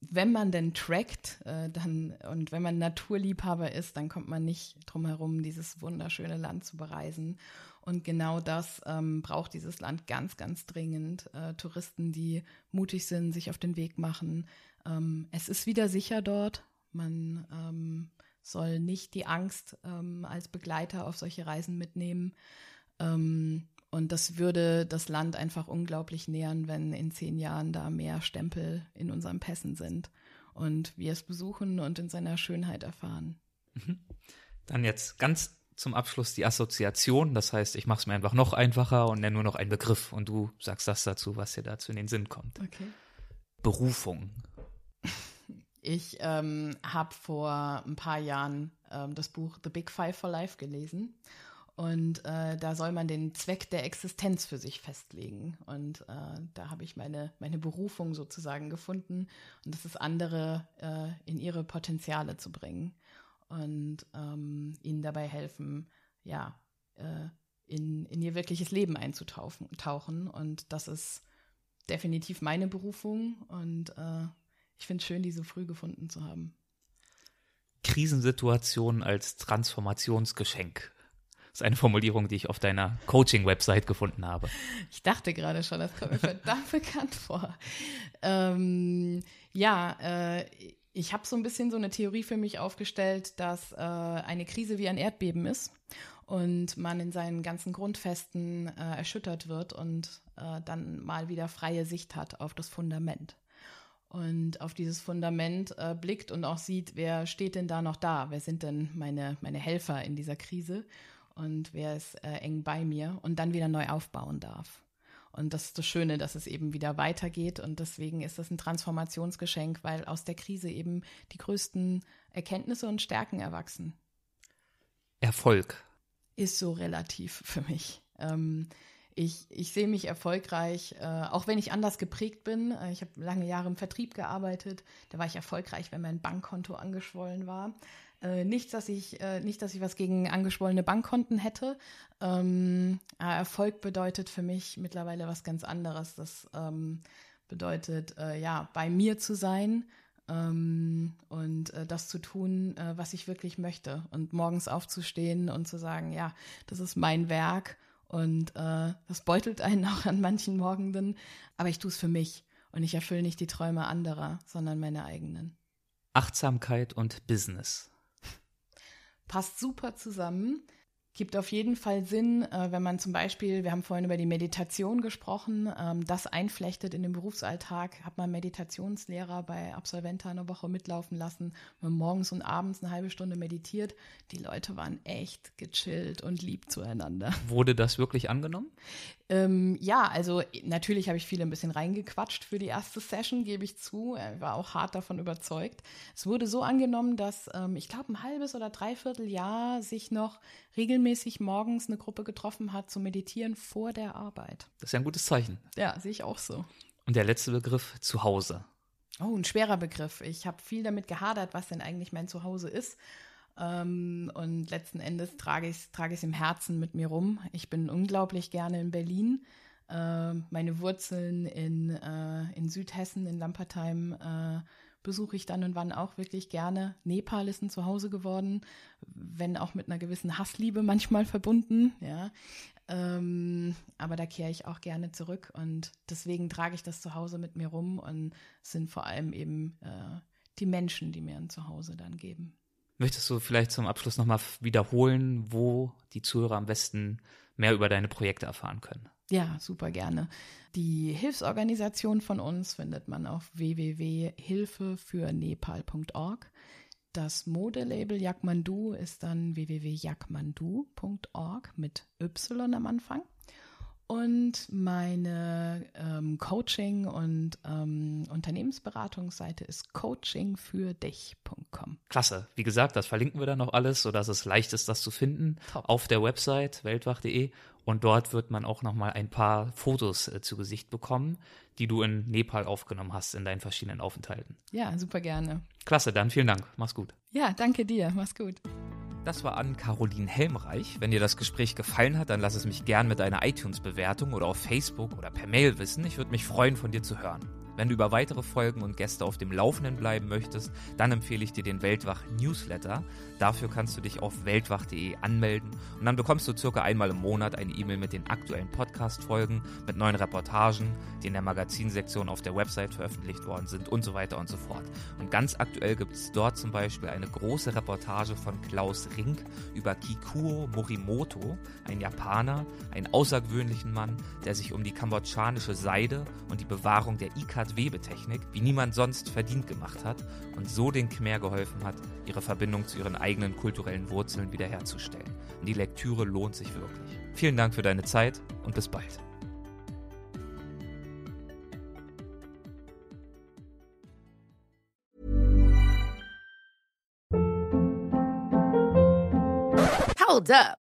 wenn man denn trackt äh, dann, und wenn man Naturliebhaber ist, dann kommt man nicht drum herum, dieses wunderschöne Land zu bereisen. Und genau das ähm, braucht dieses Land ganz, ganz dringend. Äh, Touristen, die mutig sind, sich auf den Weg machen. Ähm, es ist wieder sicher dort. Man ähm, soll nicht die Angst ähm, als Begleiter auf solche Reisen mitnehmen. Ähm, und das würde das Land einfach unglaublich nähern, wenn in zehn Jahren da mehr Stempel in unseren Pässen sind und wir es besuchen und in seiner Schönheit erfahren. Mhm. Dann jetzt ganz zum Abschluss die Assoziation. Das heißt, ich mache es mir einfach noch einfacher und nenne nur noch einen Begriff und du sagst das dazu, was dir dazu in den Sinn kommt. Okay. Berufung. Ich ähm, habe vor ein paar Jahren ähm, das Buch The Big Five for Life gelesen und äh, da soll man den Zweck der Existenz für sich festlegen. Und äh, da habe ich meine, meine Berufung sozusagen gefunden. Und das ist andere äh, in ihre Potenziale zu bringen und ähm, ihnen dabei helfen, ja, äh, in, in ihr wirkliches Leben einzutauchen. Tauchen. Und das ist definitiv meine Berufung. Und äh, ich finde es schön, die so früh gefunden zu haben. Krisensituation als Transformationsgeschenk ist eine Formulierung, die ich auf deiner Coaching-Website gefunden habe. Ich dachte gerade schon, das kommt mir verdammt bekannt vor. Ähm, ja, äh, ich habe so ein bisschen so eine Theorie für mich aufgestellt, dass äh, eine Krise wie ein Erdbeben ist und man in seinen ganzen Grundfesten äh, erschüttert wird und äh, dann mal wieder freie Sicht hat auf das Fundament und auf dieses Fundament äh, blickt und auch sieht, wer steht denn da noch da? Wer sind denn meine, meine Helfer in dieser Krise? Und wer ist äh, eng bei mir und dann wieder neu aufbauen darf. Und das ist das Schöne, dass es eben wieder weitergeht und deswegen ist das ein Transformationsgeschenk, weil aus der Krise eben die größten Erkenntnisse und Stärken erwachsen. Erfolg ist so relativ für mich. Ähm, ich, ich sehe mich erfolgreich, äh, auch wenn ich anders geprägt bin. Äh, ich habe lange Jahre im Vertrieb gearbeitet. Da war ich erfolgreich, wenn mein Bankkonto angeschwollen war. Äh, nicht, dass ich, äh, nicht, dass ich was gegen angeschwollene Bankkonten hätte. Ähm, Erfolg bedeutet für mich mittlerweile was ganz anderes. Das ähm, bedeutet, äh, ja, bei mir zu sein ähm, und äh, äh, das zu tun, äh, was ich wirklich möchte. Und morgens aufzustehen und zu sagen, ja, das ist mein Werk und äh, das beutelt einen auch an manchen Morgenden, aber ich tue es für mich und ich erfülle nicht die Träume anderer, sondern meine eigenen. Achtsamkeit und Business. Passt super zusammen. Gibt auf jeden Fall Sinn, äh, wenn man zum Beispiel, wir haben vorhin über die Meditation gesprochen, ähm, das einflechtet in den Berufsalltag. Hat man Meditationslehrer bei Absolventa eine Woche mitlaufen lassen, man morgens und abends eine halbe Stunde meditiert. Die Leute waren echt gechillt und lieb zueinander. Wurde das wirklich angenommen? Ähm, ja, also natürlich habe ich viele ein bisschen reingequatscht für die erste Session, gebe ich zu. Er war auch hart davon überzeugt. Es wurde so angenommen, dass ähm, ich glaube ein halbes oder dreiviertel Jahr sich noch regelmäßig morgens eine Gruppe getroffen hat zu meditieren vor der Arbeit. Das ist ja ein gutes Zeichen. Ja, sehe ich auch so. Und der letzte Begriff, Zuhause. Oh, ein schwerer Begriff. Ich habe viel damit gehadert, was denn eigentlich mein Zuhause ist. Ähm, und letzten Endes trage ich es trage im Herzen mit mir rum. Ich bin unglaublich gerne in Berlin. Äh, meine Wurzeln in, äh, in Südhessen, in Lampertheim, äh, besuche ich dann und wann auch wirklich gerne. Nepal ist ein Zuhause geworden, wenn auch mit einer gewissen Hassliebe manchmal verbunden, ja. Ähm, aber da kehre ich auch gerne zurück und deswegen trage ich das Zuhause mit mir rum und sind vor allem eben äh, die Menschen, die mir ein Zuhause dann geben. Möchtest du vielleicht zum Abschluss nochmal wiederholen, wo die Zuhörer am besten mehr über deine Projekte erfahren können? Ja, super gerne. Die Hilfsorganisation von uns findet man auf www.hilfefürnepal.org. Das Modelabel Yakmandu ist dann www.yakmandu.org mit Y am Anfang. Und meine ähm, Coaching- und ähm, Unternehmensberatungsseite ist coachingfürdich.com. Klasse. Wie gesagt, das verlinken wir dann noch alles, sodass es leicht ist, das zu finden Top. auf der Website weltwach.de. Und dort wird man auch noch mal ein paar Fotos äh, zu Gesicht bekommen, die du in Nepal aufgenommen hast in deinen verschiedenen Aufenthalten. Ja, super gerne. Klasse, dann vielen Dank. Mach's gut. Ja, danke dir. Mach's gut. Das war an Caroline Helmreich. Wenn dir das Gespräch gefallen hat, dann lass es mich gern mit einer iTunes-Bewertung oder auf Facebook oder per Mail wissen. Ich würde mich freuen, von dir zu hören. Wenn du über weitere Folgen und Gäste auf dem Laufenden bleiben möchtest, dann empfehle ich dir den Weltwach Newsletter. Dafür kannst du dich auf weltwach.de anmelden und dann bekommst du circa einmal im Monat eine E-Mail mit den aktuellen Podcast-Folgen, mit neuen Reportagen, die in der Magazinsektion auf der Website veröffentlicht worden sind und so weiter und so fort. Und ganz aktuell gibt es dort zum Beispiel eine große Reportage von Klaus Rink über Kikuo Morimoto, ein Japaner, einen außergewöhnlichen Mann, der sich um die kambodschanische Seide und die Bewahrung der Ikat-Webetechnik wie niemand sonst verdient gemacht hat und so den Khmer geholfen hat, ihre Verbindung zu ihren eigenen kulturellen Wurzeln wiederherzustellen. Und die Lektüre lohnt sich wirklich. Vielen Dank für deine Zeit und bis bald. Hold up.